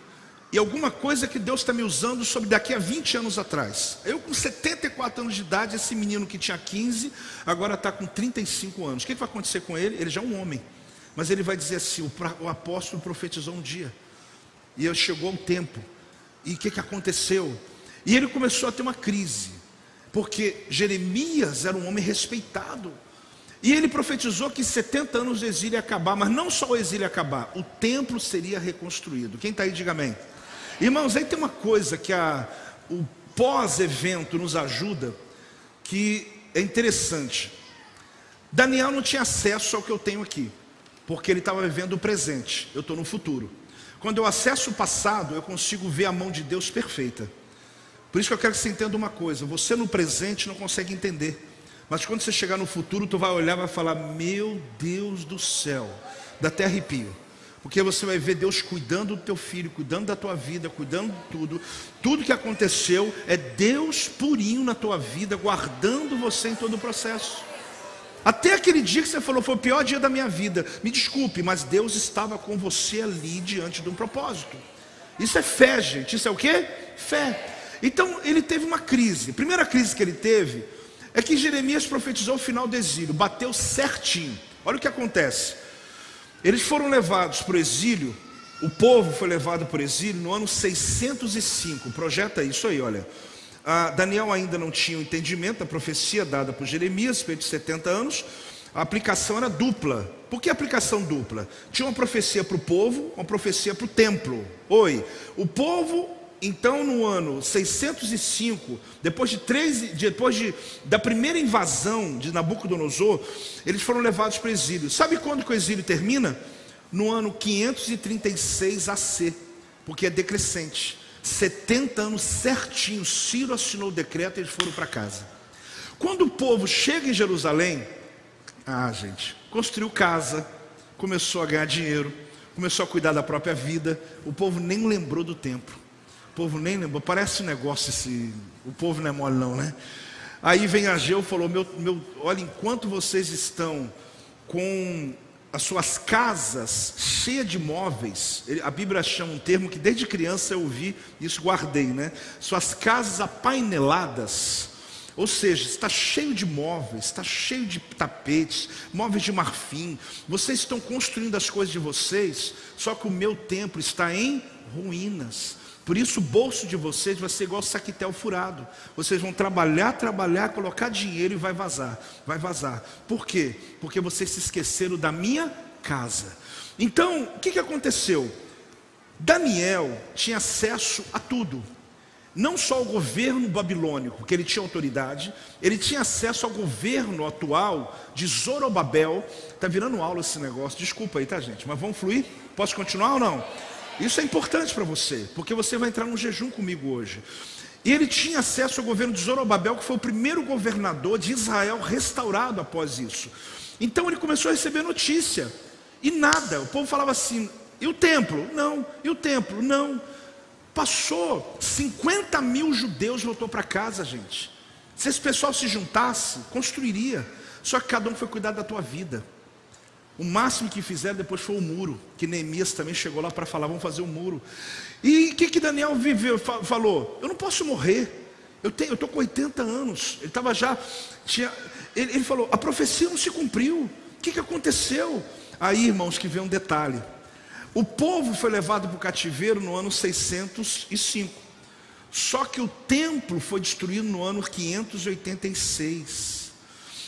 E alguma coisa que Deus está me usando sobre daqui a 20 anos atrás. Eu com 74 anos de idade, esse menino que tinha 15, agora está com 35 anos. O que vai acontecer com ele? Ele já é um homem. Mas ele vai dizer assim: o apóstolo profetizou um dia. E chegou o tempo. E o que, que aconteceu? E ele começou a ter uma crise porque Jeremias era um homem respeitado. E ele profetizou que 70 anos de exílio ia acabar, mas não só o exílio ia acabar, o templo seria reconstruído. Quem está aí, diga amém. Irmãos, aí tem uma coisa que a, o pós-evento nos ajuda, que é interessante. Daniel não tinha acesso ao que eu tenho aqui, porque ele estava vivendo o presente, eu estou no futuro. Quando eu acesso o passado, eu consigo ver a mão de Deus perfeita. Por isso que eu quero que você entenda uma coisa: você no presente não consegue entender, mas quando você chegar no futuro, tu vai olhar e vai falar: Meu Deus do céu, dá até arrepio. Porque você vai ver Deus cuidando do teu filho, cuidando da tua vida, cuidando de tudo. Tudo que aconteceu é Deus purinho na tua vida, guardando você em todo o processo. Até aquele dia que você falou, foi o pior dia da minha vida. Me desculpe, mas Deus estava com você ali diante de um propósito. Isso é fé, gente. Isso é o que? Fé. Então ele teve uma crise. A primeira crise que ele teve é que Jeremias profetizou o final do exílio, bateu certinho. Olha o que acontece. Eles foram levados para o exílio, o povo foi levado para o exílio no ano 605. Projeta isso aí, olha. Ah, Daniel ainda não tinha o entendimento da profecia dada por Jeremias, feito 70 anos. A aplicação era dupla. Por que aplicação dupla? Tinha uma profecia para o povo, uma profecia para o templo. Oi, o povo, então no ano 605, depois de três, depois de, da primeira invasão de Nabucodonosor, eles foram levados para o exílio. Sabe quando que o exílio termina? No ano 536 AC, porque é decrescente. 70 anos certinho, Ciro assinou o decreto e eles foram para casa. Quando o povo chega em Jerusalém, ah, gente, construiu casa, começou a ganhar dinheiro, começou a cuidar da própria vida. O povo nem lembrou do templo. O povo nem lembrou. Parece um negócio esse. O povo não é mole, não, né? Aí vem Ageu e falou: meu, meu, Olha, enquanto vocês estão com as suas casas cheias de móveis, a Bíblia chama um termo que desde criança eu ouvi, isso guardei, né? Suas casas apaineladas ou seja, está cheio de móveis, está cheio de tapetes, móveis de marfim. Vocês estão construindo as coisas de vocês, só que o meu templo está em ruínas. Por isso o bolso de vocês vai ser igual saquetel furado. Vocês vão trabalhar, trabalhar, colocar dinheiro e vai vazar. Vai vazar. Por quê? Porque vocês se esqueceram da minha casa. Então, o que, que aconteceu? Daniel tinha acesso a tudo não só ao governo babilônico, que ele tinha autoridade, ele tinha acesso ao governo atual de Zorobabel. Está virando aula esse negócio, desculpa aí, tá, gente? Mas vamos fluir? Posso continuar ou não? Isso é importante para você, porque você vai entrar num jejum comigo hoje. E ele tinha acesso ao governo de Zorobabel, que foi o primeiro governador de Israel restaurado após isso. Então ele começou a receber notícia, e nada, o povo falava assim: e o templo? Não, e o templo? Não. Passou 50 mil judeus voltou para casa, gente. Se esse pessoal se juntasse, construiria. Só que cada um foi cuidar da tua vida. O máximo que fizeram depois foi o muro, que Neemias também chegou lá para falar, vamos fazer o um muro. E o que, que Daniel viveu, falou? Eu não posso morrer. Eu tenho, eu estou com 80 anos. Ele estava já. Tinha, ele, ele, falou, a profecia não se cumpriu. O que, que aconteceu? Aí, irmãos, que vem um detalhe. O povo foi levado para o cativeiro no ano 605. Só que o templo foi destruído no ano 586.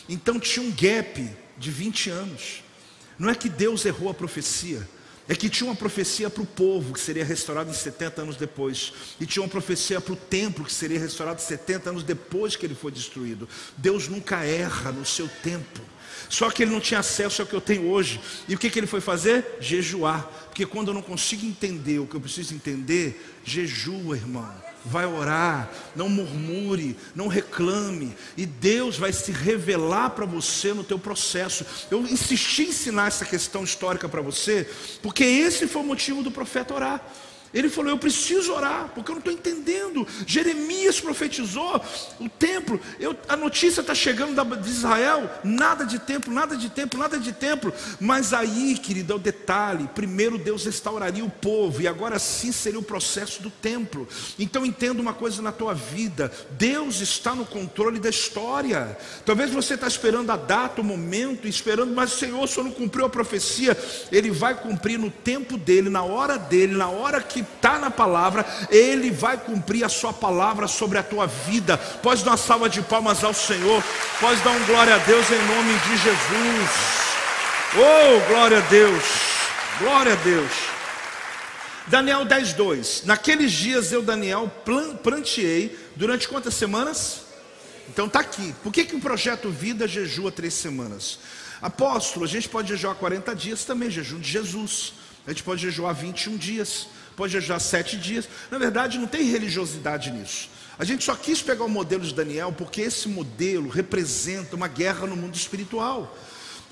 Então tinha um gap de 20 anos. Não é que Deus errou a profecia, é que tinha uma profecia para o povo que seria restaurado em 70 anos depois, e tinha uma profecia para o templo que seria restaurado 70 anos depois que ele foi destruído. Deus nunca erra no seu tempo. Só que ele não tinha acesso ao que eu tenho hoje. E o que, que ele foi fazer? Jejuar. Porque quando eu não consigo entender o que eu preciso entender, jejua, irmão. Vai orar, não murmure, não reclame, e Deus vai se revelar para você no teu processo. Eu insisti em ensinar essa questão histórica para você, porque esse foi o motivo do profeta orar. Ele falou: Eu preciso orar, porque eu não estou entendendo. Jeremias profetizou o templo. Eu, a notícia está chegando de Israel: nada de templo, nada de templo, nada de templo. Mas aí, querido, é o detalhe: primeiro Deus restauraria o povo, e agora sim seria o processo do templo. Então entenda uma coisa na tua vida: Deus está no controle da história. Talvez você está esperando a data, o momento, esperando, mas o Senhor, só não cumpriu a profecia. Ele vai cumprir no tempo dele, na hora dele, na hora que que está na palavra, Ele vai cumprir a sua palavra sobre a tua vida. Pode dar uma salva de palmas ao Senhor, pode dar um glória a Deus em nome de Jesus. Oh, glória a Deus, glória a Deus. Daniel 10, 2. Naqueles dias eu, Daniel, planteei durante quantas semanas? Então está aqui. Por que, que o projeto Vida jejua três semanas? Apóstolo, a gente pode jejuar 40 dias também, jejum de Jesus. A gente pode jejuar 21 dias pode jejuar sete dias. Na verdade, não tem religiosidade nisso. A gente só quis pegar o modelo de Daniel porque esse modelo representa uma guerra no mundo espiritual.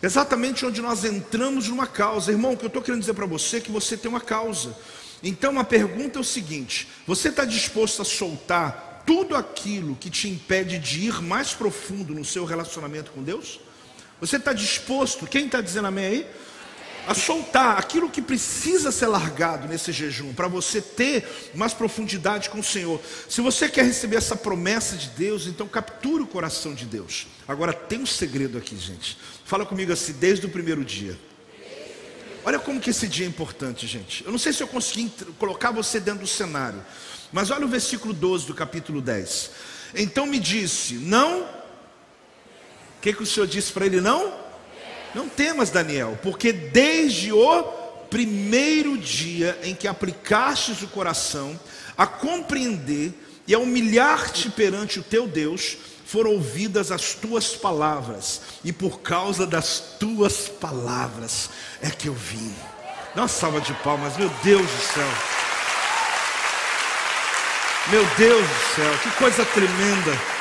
Exatamente onde nós entramos numa causa. Irmão, o que eu estou querendo dizer para você é que você tem uma causa. Então a pergunta é o seguinte: você está disposto a soltar tudo aquilo que te impede de ir mais profundo no seu relacionamento com Deus? Você está disposto? Quem está dizendo amém aí? A soltar aquilo que precisa ser largado nesse jejum, para você ter mais profundidade com o Senhor. Se você quer receber essa promessa de Deus, então capture o coração de Deus. Agora tem um segredo aqui, gente. Fala comigo assim, desde o primeiro dia. Olha como que esse dia é importante, gente. Eu não sei se eu consegui colocar você dentro do cenário, mas olha o versículo 12 do capítulo 10. Então me disse: Não. O que, que o Senhor disse para ele? Não? Não temas, Daniel, porque desde o primeiro dia em que aplicastes o coração a compreender e a humilhar-te perante o teu Deus, foram ouvidas as tuas palavras, e por causa das tuas palavras é que eu vim. Dá uma salva de palmas, meu Deus do céu. Meu Deus do céu, que coisa tremenda.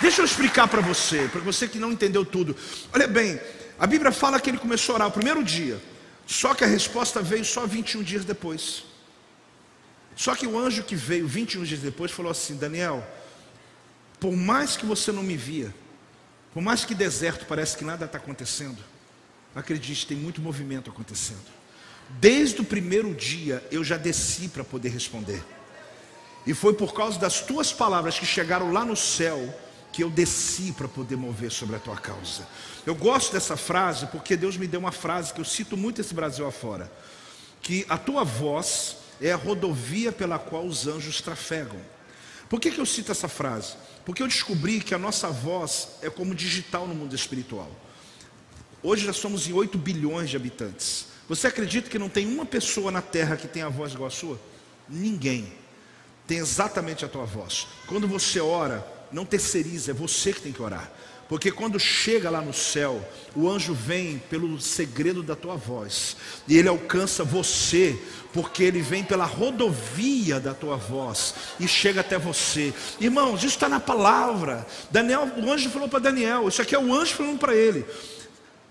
Deixa eu explicar para você, para você que não entendeu tudo. Olha bem, a Bíblia fala que ele começou a orar o primeiro dia, só que a resposta veio só 21 dias depois. Só que o anjo que veio 21 dias depois falou assim: Daniel, por mais que você não me via, por mais que deserto parece que nada está acontecendo, acredite, tem muito movimento acontecendo. Desde o primeiro dia eu já desci para poder responder. E foi por causa das tuas palavras que chegaram lá no céu que eu desci para poder mover sobre a tua causa. Eu gosto dessa frase porque Deus me deu uma frase que eu cito muito esse Brasil afora, que a tua voz é a rodovia pela qual os anjos trafegam. Por que, que eu cito essa frase? Porque eu descobri que a nossa voz é como digital no mundo espiritual. Hoje nós somos em 8 bilhões de habitantes. Você acredita que não tem uma pessoa na terra que tem a voz igual a sua? Ninguém. Tem exatamente a tua voz. Quando você ora, não terceiriza, é você que tem que orar. Porque quando chega lá no céu, o anjo vem pelo segredo da tua voz, e ele alcança você, porque ele vem pela rodovia da tua voz e chega até você. Irmãos, isso está na palavra. Daniel, o anjo falou para Daniel, isso aqui é o anjo falando para ele.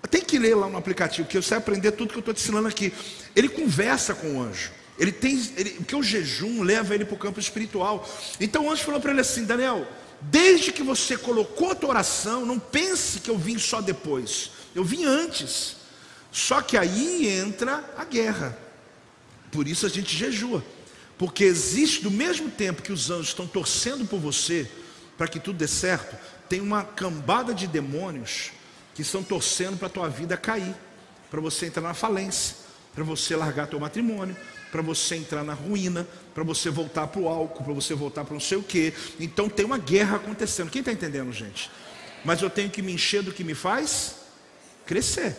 Tem que ler lá no aplicativo, que você vai aprender tudo que eu estou te ensinando aqui. Ele conversa com o anjo. Ele tem, ele, porque o jejum leva ele para o campo espiritual. Então o anjo falou para ele assim: Daniel, Desde que você colocou a tua oração, não pense que eu vim só depois. Eu vim antes. Só que aí entra a guerra. Por isso a gente jejua. Porque existe, do mesmo tempo que os anjos estão torcendo por você, para que tudo dê certo, tem uma cambada de demônios que estão torcendo para a tua vida cair, para você entrar na falência, para você largar teu matrimônio, para você entrar na ruína, para você voltar para o álcool, para você voltar para não sei o quê. Então tem uma guerra acontecendo. Quem está entendendo, gente? Mas eu tenho que me encher do que me faz crescer.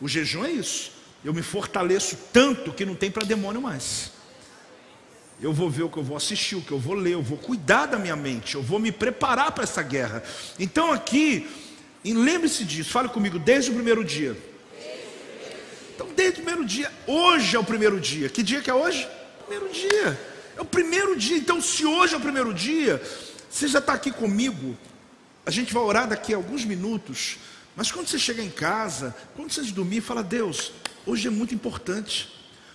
O jejum é isso. Eu me fortaleço tanto que não tem para demônio mais. Eu vou ver o que eu vou assistir, o que eu vou ler, eu vou cuidar da minha mente, eu vou me preparar para essa guerra. Então aqui, lembre-se disso, fale comigo desde o primeiro dia. Então, desde o primeiro dia, hoje é o primeiro dia. Que dia que é hoje? Primeiro dia. É o primeiro dia. Então, se hoje é o primeiro dia, você já está aqui comigo. A gente vai orar daqui a alguns minutos. Mas quando você chega em casa, quando você dormir, fala: Deus, hoje é muito importante.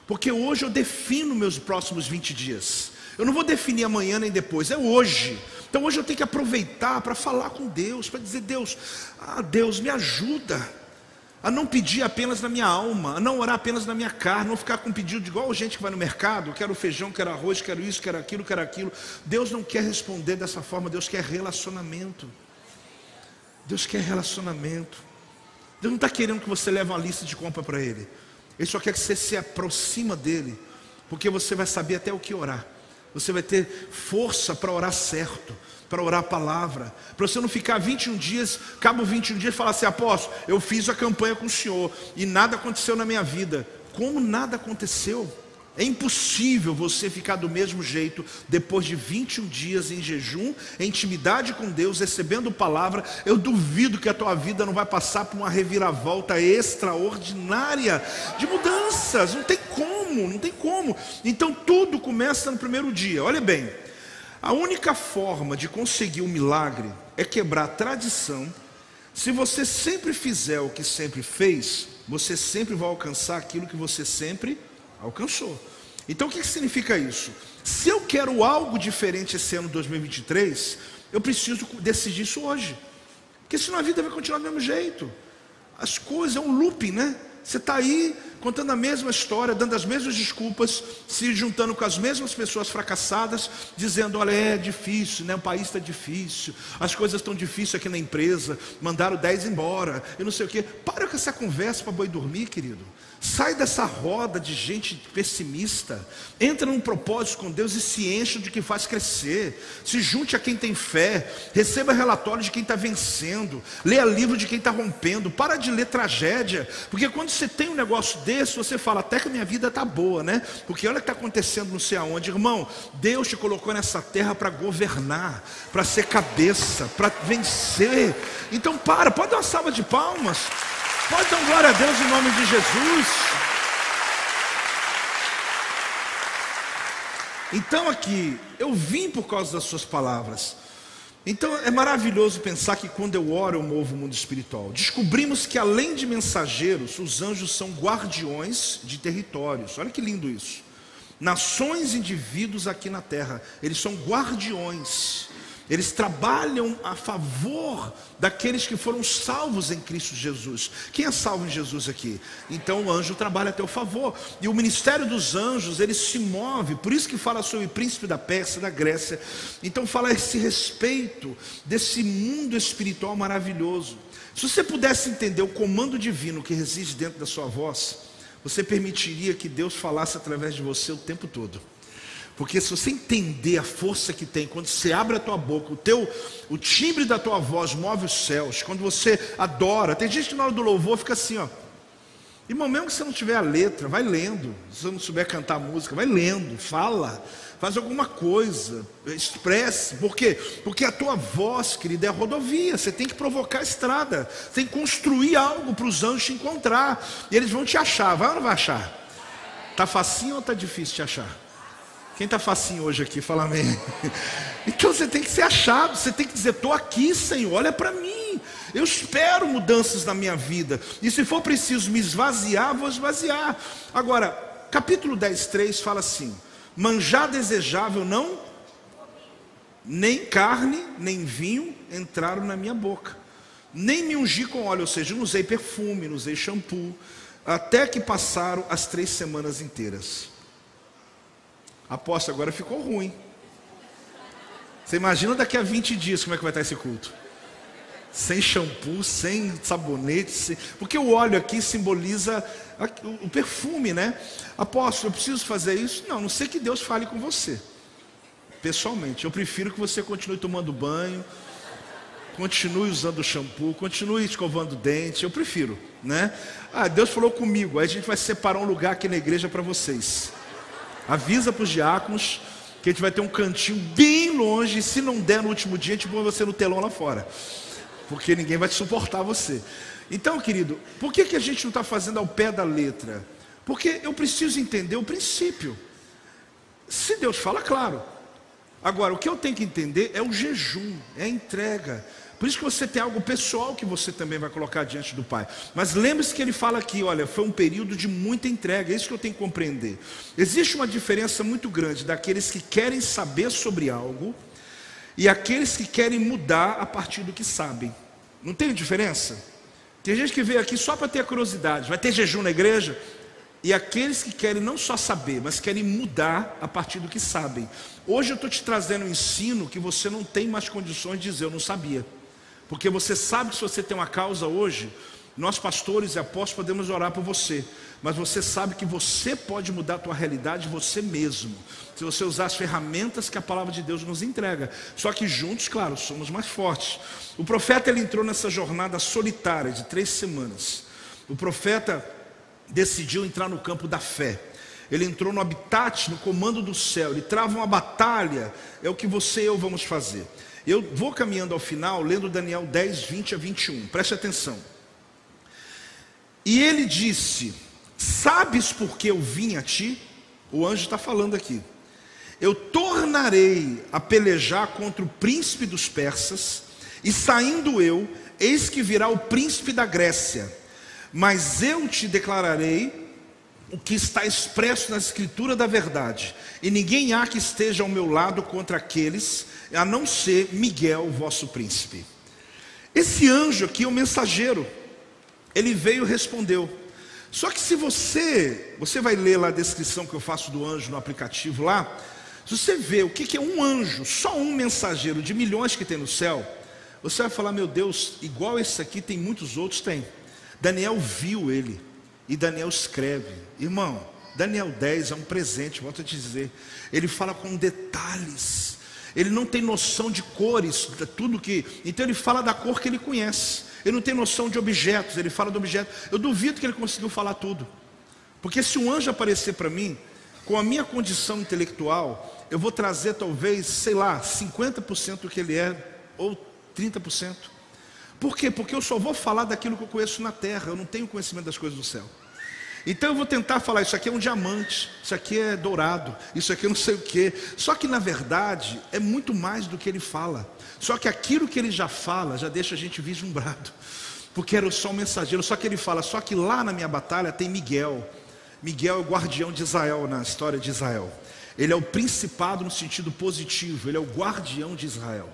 Porque hoje eu defino meus próximos 20 dias. Eu não vou definir amanhã nem depois, é hoje. Então hoje eu tenho que aproveitar para falar com Deus, para dizer: Deus, ah, Deus, me ajuda a não pedir apenas na minha alma, a não orar apenas na minha carne, não ficar com pedido de igual gente que vai no mercado, quero feijão, quero arroz, quero isso, quero aquilo, quero aquilo. Deus não quer responder dessa forma, Deus quer relacionamento. Deus quer relacionamento. Deus não está querendo que você leve uma lista de compra para Ele. Ele só quer que você se aproxima dEle, porque você vai saber até o que orar. Você vai ter força para orar certo para orar a palavra, para você não ficar 21 dias, cabo 21 dias e falar assim, apóstolo, eu fiz a campanha com o Senhor e nada aconteceu na minha vida. Como nada aconteceu? É impossível você ficar do mesmo jeito depois de 21 dias em jejum, em intimidade com Deus, recebendo palavra. Eu duvido que a tua vida não vai passar por uma reviravolta extraordinária de mudanças. Não tem como, não tem como. Então tudo começa no primeiro dia. Olha bem, a única forma de conseguir o um milagre é quebrar a tradição. Se você sempre fizer o que sempre fez, você sempre vai alcançar aquilo que você sempre alcançou. Então o que significa isso? Se eu quero algo diferente esse ano 2023, eu preciso decidir isso hoje. Porque senão a vida vai continuar do mesmo jeito. As coisas é um looping, né? Você está aí, contando a mesma história, dando as mesmas desculpas, se juntando com as mesmas pessoas fracassadas, dizendo: olha, é difícil, né? o país está difícil, as coisas estão difíceis aqui na empresa, mandaram 10 embora, e não sei o quê. Para com essa conversa para boi dormir, querido. Sai dessa roda de gente pessimista, entra num propósito com Deus e se enche de que faz crescer. Se junte a quem tem fé, receba relatório de quem está vencendo, leia livro de quem está rompendo, para de ler tragédia, porque quando você tem um negócio desse, você fala, até que minha vida está boa, né? Porque olha o que está acontecendo não sei aonde, irmão. Deus te colocou nessa terra para governar, para ser cabeça, para vencer. Então para, pode dar uma salva de palmas. Pode dar glória a Deus em nome de Jesus. Então aqui, eu vim por causa das suas palavras. Então é maravilhoso pensar que quando eu oro eu movo o mundo espiritual. Descobrimos que além de mensageiros, os anjos são guardiões de territórios. Olha que lindo isso. Nações, indivíduos aqui na terra, eles são guardiões. Eles trabalham a favor daqueles que foram salvos em Cristo Jesus. Quem é salvo em Jesus aqui? Então o anjo trabalha a teu favor. E o ministério dos anjos, ele se move. Por isso que fala sobre o príncipe da Pérsia, da Grécia. Então fala esse respeito desse mundo espiritual maravilhoso. Se você pudesse entender o comando divino que reside dentro da sua voz, você permitiria que Deus falasse através de você o tempo todo. Porque se você entender a força que tem quando você abre a tua boca, o teu o timbre da tua voz move os céus, quando você adora. Tem gente que na hora do louvor fica assim, ó. Irmão, mesmo que você não tiver a letra, vai lendo. Se você não souber cantar música, vai lendo, fala, faz alguma coisa, expresse. Por quê? Porque a tua voz, querida, é rodovia. Você tem que provocar a estrada. Você tem que construir algo para os anjos te encontrar. E eles vão te achar. Vai ou não vai achar? Tá facinho ou tá difícil te achar? Quem está facinho hoje aqui, fala amém. Então você tem que ser achado, você tem que dizer: estou aqui, Senhor, olha para mim. Eu espero mudanças na minha vida. E se for preciso me esvaziar, vou esvaziar. Agora, capítulo 10, 3 fala assim: manjar desejável não, nem carne, nem vinho entraram na minha boca, nem me ungi com óleo, ou seja, não usei perfume, não usei shampoo, até que passaram as três semanas inteiras. Aposto, agora ficou ruim. Você imagina daqui a 20 dias como é que vai estar esse culto? Sem shampoo, sem sabonete, sem... porque o óleo aqui simboliza o perfume, né? Apóstolo, eu preciso fazer isso? Não, não sei que Deus fale com você. Pessoalmente, eu prefiro que você continue tomando banho, continue usando shampoo, continue escovando dente, eu prefiro, né? Ah, Deus falou comigo, aí a gente vai separar um lugar aqui na igreja para vocês. Avisa para os diáconos que a gente vai ter um cantinho bem longe. E se não der no último dia, a gente põe você no telão lá fora. Porque ninguém vai te suportar você. Então, querido, por que, que a gente não está fazendo ao pé da letra? Porque eu preciso entender o princípio. Se Deus fala, claro. Agora, o que eu tenho que entender é o jejum, é a entrega. Por isso que você tem algo pessoal que você também vai colocar diante do Pai. Mas lembre-se que ele fala aqui, olha, foi um período de muita entrega, é isso que eu tenho que compreender. Existe uma diferença muito grande daqueles que querem saber sobre algo e aqueles que querem mudar a partir do que sabem. Não tem diferença? Tem gente que veio aqui só para ter a curiosidade, vai ter jejum na igreja? E aqueles que querem não só saber, mas querem mudar a partir do que sabem. Hoje eu estou te trazendo um ensino que você não tem mais condições de dizer, eu não sabia. Porque você sabe que se você tem uma causa hoje, nós pastores e apóstolos podemos orar por você, mas você sabe que você pode mudar a tua realidade você mesmo, se você usar as ferramentas que a palavra de Deus nos entrega. Só que juntos, claro, somos mais fortes. O profeta ele entrou nessa jornada solitária de três semanas. O profeta decidiu entrar no campo da fé. Ele entrou no habitat, no comando do céu. Ele trava uma batalha. É o que você e eu vamos fazer. Eu vou caminhando ao final, lendo Daniel 10, 20 a 21. Preste atenção. E ele disse: Sabes por que eu vim a ti? O anjo está falando aqui. Eu tornarei a pelejar contra o príncipe dos persas, e saindo eu, eis que virá o príncipe da Grécia. Mas eu te declararei o que está expresso na escritura da verdade, e ninguém há que esteja ao meu lado contra aqueles a não ser Miguel, vosso príncipe. Esse anjo aqui é o mensageiro. Ele veio e respondeu: Só que se você, você vai ler lá a descrição que eu faço do anjo no aplicativo lá, se você vê o que é um anjo, só um mensageiro de milhões que tem no céu, você vai falar, meu Deus, igual esse aqui tem muitos outros, tem. Daniel viu ele, e Daniel escreve, irmão, Daniel 10 é um presente, volto a te dizer, ele fala com detalhes, ele não tem noção de cores, tudo que, então ele fala da cor que ele conhece, ele não tem noção de objetos, ele fala de objetos, eu duvido que ele conseguiu falar tudo, porque se um anjo aparecer para mim, com a minha condição intelectual, eu vou trazer talvez, sei lá, 50% do que ele é, ou 30%. Por quê? Porque eu só vou falar daquilo que eu conheço na terra, eu não tenho conhecimento das coisas do céu. Então eu vou tentar falar, isso aqui é um diamante, isso aqui é dourado, isso aqui é não sei o que. Só que na verdade é muito mais do que ele fala. Só que aquilo que ele já fala já deixa a gente vislumbrado. Porque era só um mensageiro, só que ele fala, só que lá na minha batalha tem Miguel. Miguel é o guardião de Israel na história de Israel. Ele é o principado no sentido positivo, ele é o guardião de Israel.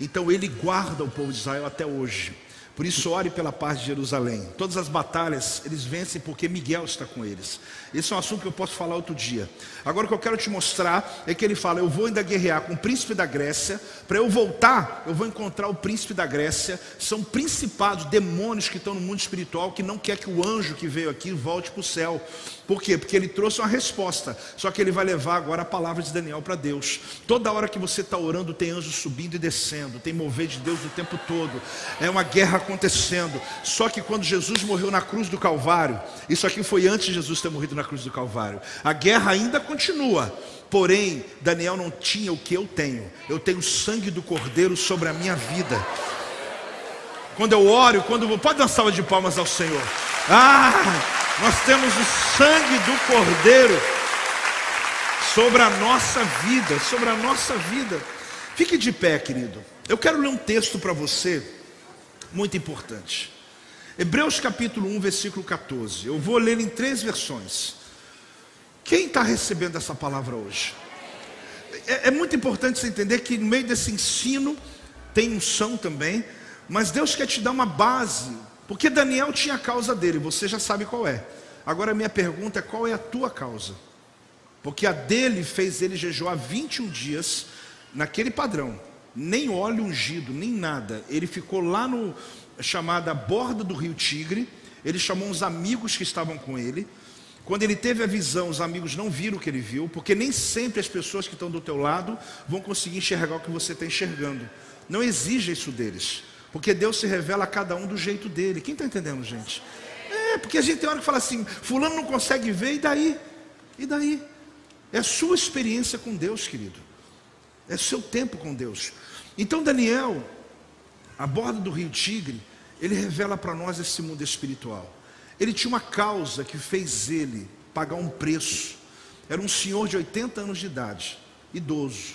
Então ele guarda o povo de Israel até hoje. Por isso, ore pela paz de Jerusalém. Todas as batalhas eles vencem porque Miguel está com eles. Esse é um assunto que eu posso falar outro dia. Agora, o que eu quero te mostrar é que ele fala: Eu vou ainda guerrear com o príncipe da Grécia. Para eu voltar, eu vou encontrar o príncipe da Grécia. São principados, demônios que estão no mundo espiritual que não quer que o anjo que veio aqui volte para o céu. Por quê? Porque ele trouxe uma resposta. Só que ele vai levar agora a palavra de Daniel para Deus. Toda hora que você está orando, tem anjos subindo e descendo, tem mover de Deus o tempo todo. É uma guerra acontecendo. Só que quando Jesus morreu na cruz do Calvário, isso aqui foi antes de Jesus ter morrido na cruz do Calvário. A guerra ainda continua. Porém, Daniel não tinha o que eu tenho. Eu tenho o sangue do Cordeiro sobre a minha vida. Quando eu oro, quando pode dar uma salva de palmas ao Senhor. Ah! Nós temos o sangue do Cordeiro sobre a nossa vida, sobre a nossa vida. Fique de pé, querido. Eu quero ler um texto para você, muito importante. Hebreus capítulo 1, versículo 14. Eu vou ler em três versões. Quem está recebendo essa palavra hoje? É, é, muito importante você entender que no meio desse ensino tem unção também, mas Deus quer te dar uma base porque Daniel tinha a causa dele, você já sabe qual é. Agora minha pergunta é: qual é a tua causa? Porque a dele fez ele jejuar 21 dias naquele padrão, nem óleo ungido, nem nada. Ele ficou lá no chamada borda do rio Tigre. Ele chamou uns amigos que estavam com ele. Quando ele teve a visão, os amigos não viram o que ele viu, porque nem sempre as pessoas que estão do teu lado vão conseguir enxergar o que você está enxergando. Não exija isso deles. Porque Deus se revela a cada um do jeito dele. Quem está entendendo, gente? É, porque a gente tem hora que fala assim: Fulano não consegue ver, e daí? E daí? É a sua experiência com Deus, querido. É seu tempo com Deus. Então, Daniel, a borda do rio Tigre, ele revela para nós esse mundo espiritual. Ele tinha uma causa que fez ele pagar um preço. Era um senhor de 80 anos de idade, idoso.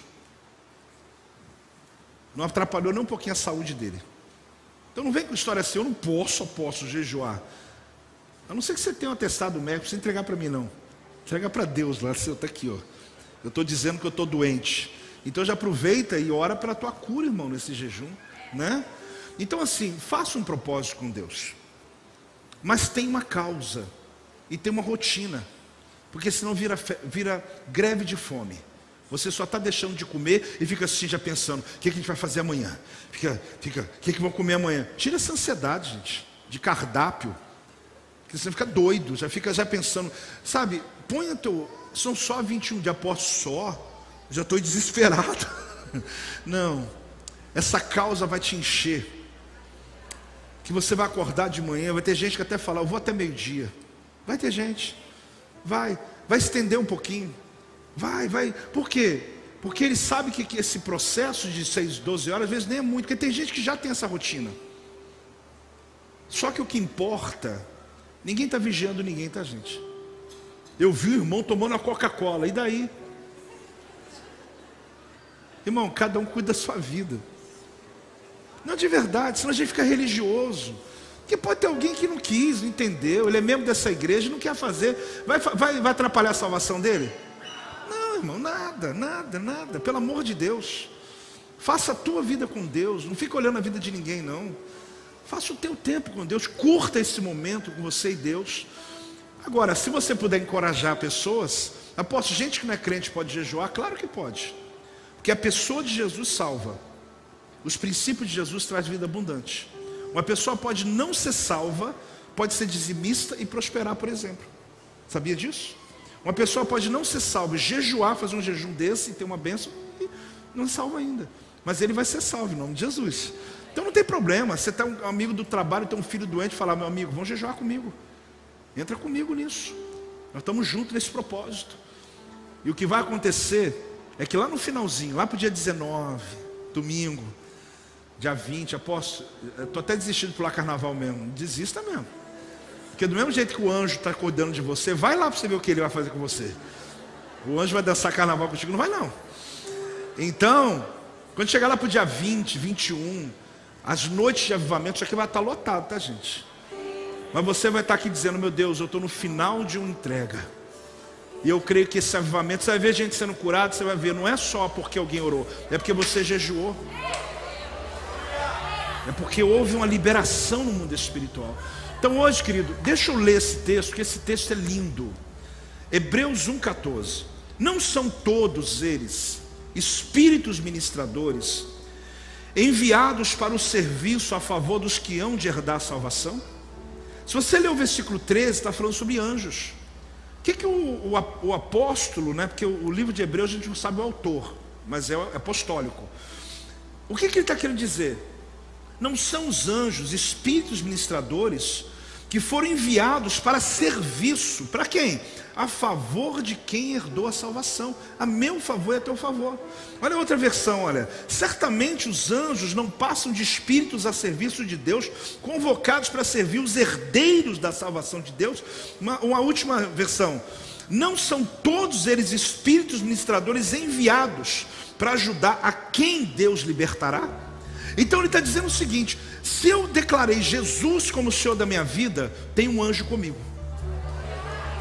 Não atrapalhou nem um pouquinho a saúde dele. Então não vem com história assim, eu não posso, só posso jejuar. A não ser que você tenha um atestado médico, precisa entregar para mim não. Entrega para Deus lá, seu está aqui, ó. Eu estou dizendo que eu estou doente. Então já aproveita e ora pela tua cura, irmão, nesse jejum, né? Então assim, faça um propósito com Deus. Mas tem uma causa e tem uma rotina. Porque senão vira, vira greve de fome. Você só está deixando de comer e fica assim já pensando, o que, que a gente vai fazer amanhã? Fica, fica, o que, que vão comer amanhã? Tira essa ansiedade, gente, de cardápio. Porque você fica doido, já fica já pensando, sabe, põe teu. São só 21 de após só, já estou desesperado. Não, essa causa vai te encher. Que você vai acordar de manhã, vai ter gente que até fala, eu vou até meio-dia. Vai ter gente, vai, vai estender um pouquinho. Vai, vai. Por quê? Porque ele sabe que, esse processo de 6, 12 horas, às vezes nem é muito, porque tem gente que já tem essa rotina. Só que o que importa, ninguém está vigiando ninguém, tá, gente? Eu vi o irmão tomando a Coca-Cola, e daí? Irmão, cada um cuida da sua vida. Não de verdade, senão a gente fica religioso. Porque pode ter alguém que não quis, não entendeu, ele é membro dessa igreja, não quer fazer. Vai, vai, vai atrapalhar a salvação dele? Irmão, nada, nada, nada. Pelo amor de Deus. Faça a tua vida com Deus. Não fica olhando a vida de ninguém, não. Faça o teu tempo com Deus. Curta esse momento com você e Deus. Agora, se você puder encorajar pessoas, aposto, gente que não é crente pode jejuar? Claro que pode. Porque a pessoa de Jesus salva. Os princípios de Jesus traz vida abundante. Uma pessoa pode não ser salva, pode ser dizimista e prosperar, por exemplo. Sabia disso? Uma pessoa pode não ser salva, jejuar, fazer um jejum desse e ter uma bênção e não é salvo ainda. Mas ele vai ser salvo em nome de Jesus. Então não tem problema. Você está um amigo do trabalho, tem um filho doente, falar, meu amigo, vamos jejuar comigo. Entra comigo nisso. Nós estamos juntos nesse propósito. E o que vai acontecer é que lá no finalzinho, lá para o dia 19, domingo, dia 20, aposto, estou até desistindo de pular carnaval mesmo. Desista mesmo. Porque do mesmo jeito que o anjo está cuidando de você, vai lá para você ver o que ele vai fazer com você. O anjo vai dançar carnaval contigo, não vai não. Então, quando chegar lá para o dia 20, 21, as noites de avivamento, isso aqui vai estar lotado, tá gente? Mas você vai estar aqui dizendo, meu Deus, eu estou no final de uma entrega. E eu creio que esse avivamento, você vai ver gente sendo curada, você vai ver, não é só porque alguém orou, é porque você jejuou. É porque houve uma liberação no mundo espiritual. Então hoje, querido, deixa eu ler esse texto, porque esse texto é lindo. Hebreus 1,14. Não são todos eles espíritos ministradores enviados para o serviço a favor dos que hão de herdar a salvação? Se você ler o versículo 13, está falando sobre anjos. O que, que o, o, o apóstolo, né? porque o, o, livro de Hebreus a gente não sabe o autor, mas é, apostólico. O que, que ele está querendo dizer? Não são os anjos, espíritos ministradores, que foram enviados para serviço, para quem? A favor de quem herdou a salvação, a meu favor e a teu favor. Olha outra versão, olha. Certamente os anjos não passam de espíritos a serviço de Deus, convocados para servir os herdeiros da salvação de Deus. Uma, uma última versão. Não são todos eles espíritos ministradores enviados para ajudar a quem Deus libertará? Então ele está dizendo o seguinte: se eu declarei Jesus como Senhor da minha vida, tem um anjo comigo.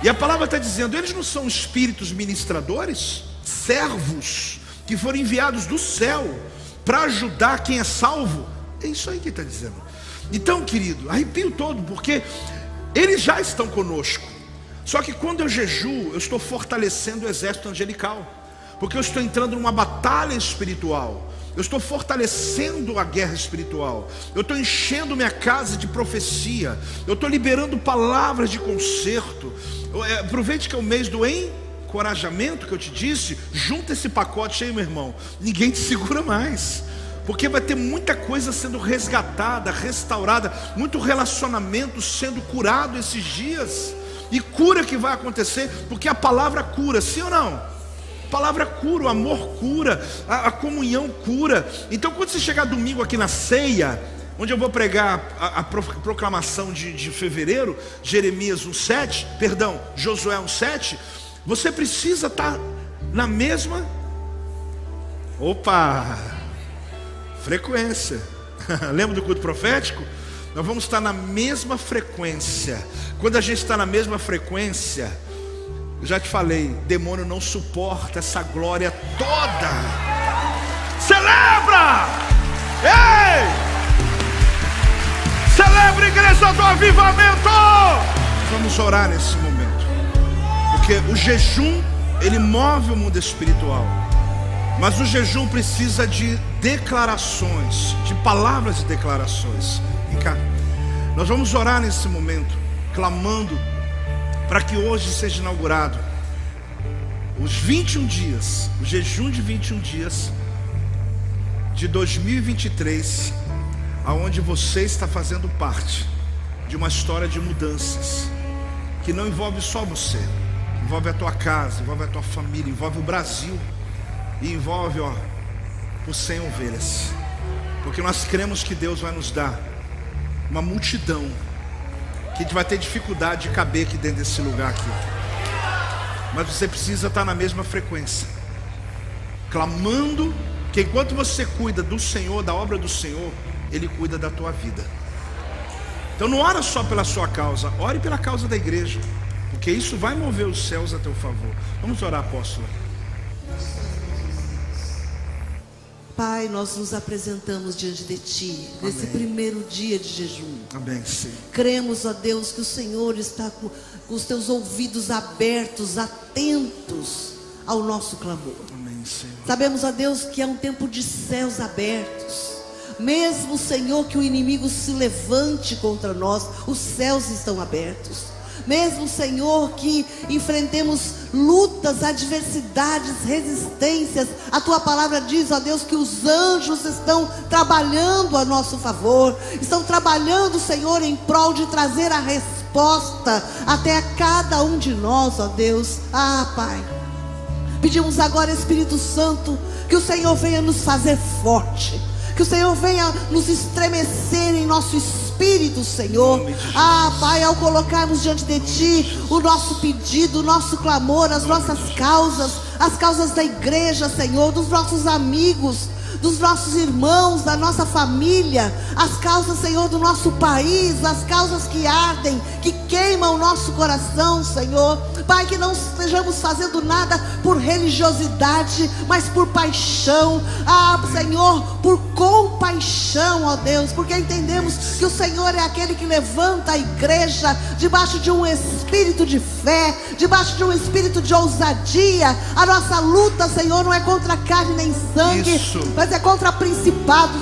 E a palavra está dizendo: eles não são espíritos ministradores, servos, que foram enviados do céu para ajudar quem é salvo. É isso aí que está dizendo. Então, querido, arrepio todo, porque eles já estão conosco. Só que quando eu jejuo, eu estou fortalecendo o exército angelical, porque eu estou entrando numa batalha espiritual. Eu estou fortalecendo a guerra espiritual. Eu estou enchendo minha casa de profecia. Eu estou liberando palavras de conserto. É, aproveite que é o mês do encorajamento que eu te disse. Junta esse pacote aí, meu irmão. Ninguém te segura mais. Porque vai ter muita coisa sendo resgatada, restaurada, muito relacionamento sendo curado esses dias. E cura que vai acontecer, porque a palavra cura, sim ou não? Palavra cura, o amor cura, a, a comunhão cura. Então, quando você chegar domingo aqui na ceia, onde eu vou pregar a, a proclamação de, de fevereiro, Jeremias 1,7, perdão, Josué 1,7, você precisa estar na mesma. Opa! Frequência. Lembra do culto profético? Nós vamos estar na mesma frequência. Quando a gente está na mesma frequência, eu já te falei, demônio não suporta essa glória toda. Celebra! Ei! Celebra, igreja do avivamento! Vamos orar nesse momento. Porque o jejum, ele move o mundo espiritual. Mas o jejum precisa de declarações, de palavras e declarações. Vem cá. Nós vamos orar nesse momento, clamando para que hoje seja inaugurado os 21 dias, o jejum de 21 dias de 2023, aonde você está fazendo parte de uma história de mudanças que não envolve só você, envolve a tua casa, envolve a tua família, envolve o Brasil e envolve, ó, por 100 ovelhas. Porque nós cremos que Deus vai nos dar uma multidão que a gente vai ter dificuldade de caber aqui dentro desse lugar aqui. Mas você precisa estar na mesma frequência, clamando que enquanto você cuida do Senhor, da obra do Senhor, Ele cuida da tua vida. Então não ora só pela sua causa, ore pela causa da igreja, porque isso vai mover os céus a teu favor. Vamos orar, apóstolo. Pai, nós nos apresentamos diante de Ti, nesse primeiro dia de jejum. Amém, Senhor. Cremos, ó Deus, que o Senhor está com, com os teus ouvidos abertos, atentos ao nosso clamor. Amém, Senhor. Sabemos, ó Deus, que é um tempo de céus abertos. Mesmo, Senhor, que o inimigo se levante contra nós, os céus estão abertos. Mesmo, Senhor, que enfrentemos lutas, adversidades, resistências, a tua palavra diz, ó Deus, que os anjos estão trabalhando a nosso favor, estão trabalhando, Senhor, em prol de trazer a resposta até a cada um de nós, ó Deus. Ah, Pai. Pedimos agora, Espírito Santo, que o Senhor venha nos fazer forte, que o Senhor venha nos estremecer em nosso espírito, Senhor. Ah, Pai, ao colocarmos diante de Ti o nosso pedido, o nosso clamor, as nossas causas, as causas da igreja, Senhor, dos nossos amigos, dos nossos irmãos, da nossa família, as causas, Senhor, do nosso país, as causas que ardem, que queimam o nosso coração, Senhor. Pai, que não estejamos fazendo nada por religiosidade, mas por paixão. Ah, Senhor, por compaixão, ó Deus, porque entendemos que o Senhor é aquele que levanta a igreja debaixo de um espírito de fé, debaixo de um espírito de ousadia. A nossa luta, Senhor, não é contra carne nem sangue, Isso. mas é contra principados,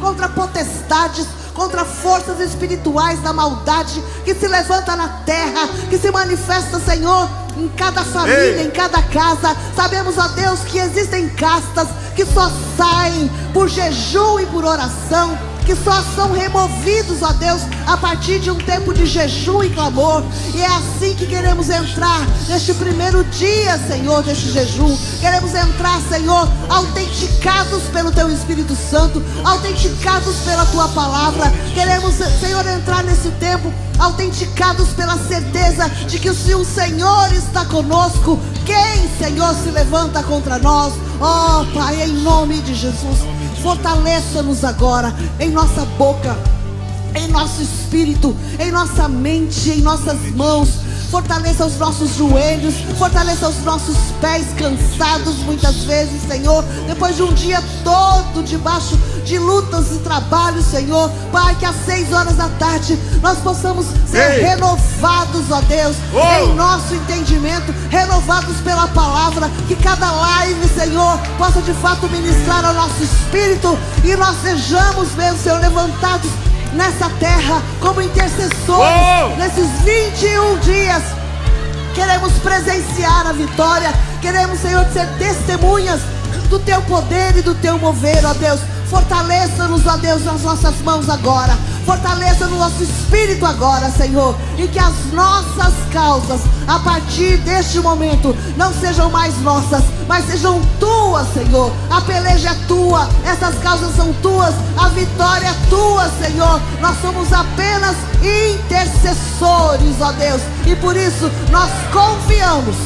contra potestades, contra forças espirituais da maldade que se levanta na terra, que se manifesta, Senhor, em cada família, Ei. em cada casa. Sabemos, ó Deus, que existem castas que só saem por jejum e por oração. Que só são removidos, ó Deus, a partir de um tempo de jejum e clamor. E é assim que queremos entrar neste primeiro dia, Senhor, deste jejum. Queremos entrar, Senhor, autenticados pelo Teu Espírito Santo, autenticados pela Tua palavra. Queremos, Senhor, entrar nesse tempo autenticados pela certeza de que se o Senhor está conosco, quem, Senhor, se levanta contra nós? Oh, Pai, em nome de Jesus, fortaleça-nos agora em nossa boca, em nosso espírito, em nossa mente, em nossas mãos. Fortaleça os nossos joelhos, fortaleça os nossos pés cansados muitas vezes, Senhor. Depois de um dia todo debaixo de lutas e trabalhos, Senhor. Pai, que às seis horas da tarde nós possamos ser Ei. renovados, ó Deus, Oh. em nosso entendimento, renovados pela palavra. Que cada live, Senhor, possa de fato ministrar ao nosso espírito e nós sejamos mesmo, Senhor, levantados nessa terra como intercessores Oh. nesses 21 dias. Queremos presenciar a vitória. Queremos, Senhor, ser testemunhas do teu poder e do teu mover, ó Deus. Fortaleça-nos, ó Deus, nas nossas mãos agora. Fortaleça no nosso espírito agora, Senhor. E que as nossas causas, a partir deste momento, não sejam mais nossas, mas sejam tuas, Senhor. A peleja é tua, essas causas são tuas, a vitória é tua, Senhor. Nós somos apenas intercessores, ó Deus. E por isso nós confiamos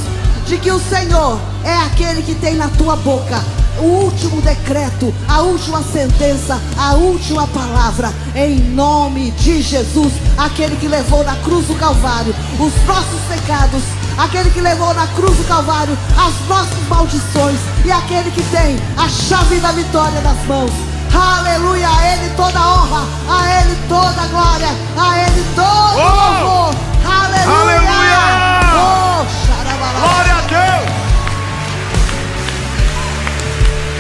de que o Senhor é aquele que tem na tua boca o último decreto, a última sentença, a última palavra, em nome de Jesus, aquele que levou na cruz do Calvário os nossos pecados, aquele que levou na cruz do Calvário as nossas maldições e aquele que tem a chave da vitória nas mãos. Aleluia, a Ele toda honra, a Ele toda glória, a Ele todo Oh! louvor. Aleluia! Aleluia! Oh. Glória a Deus!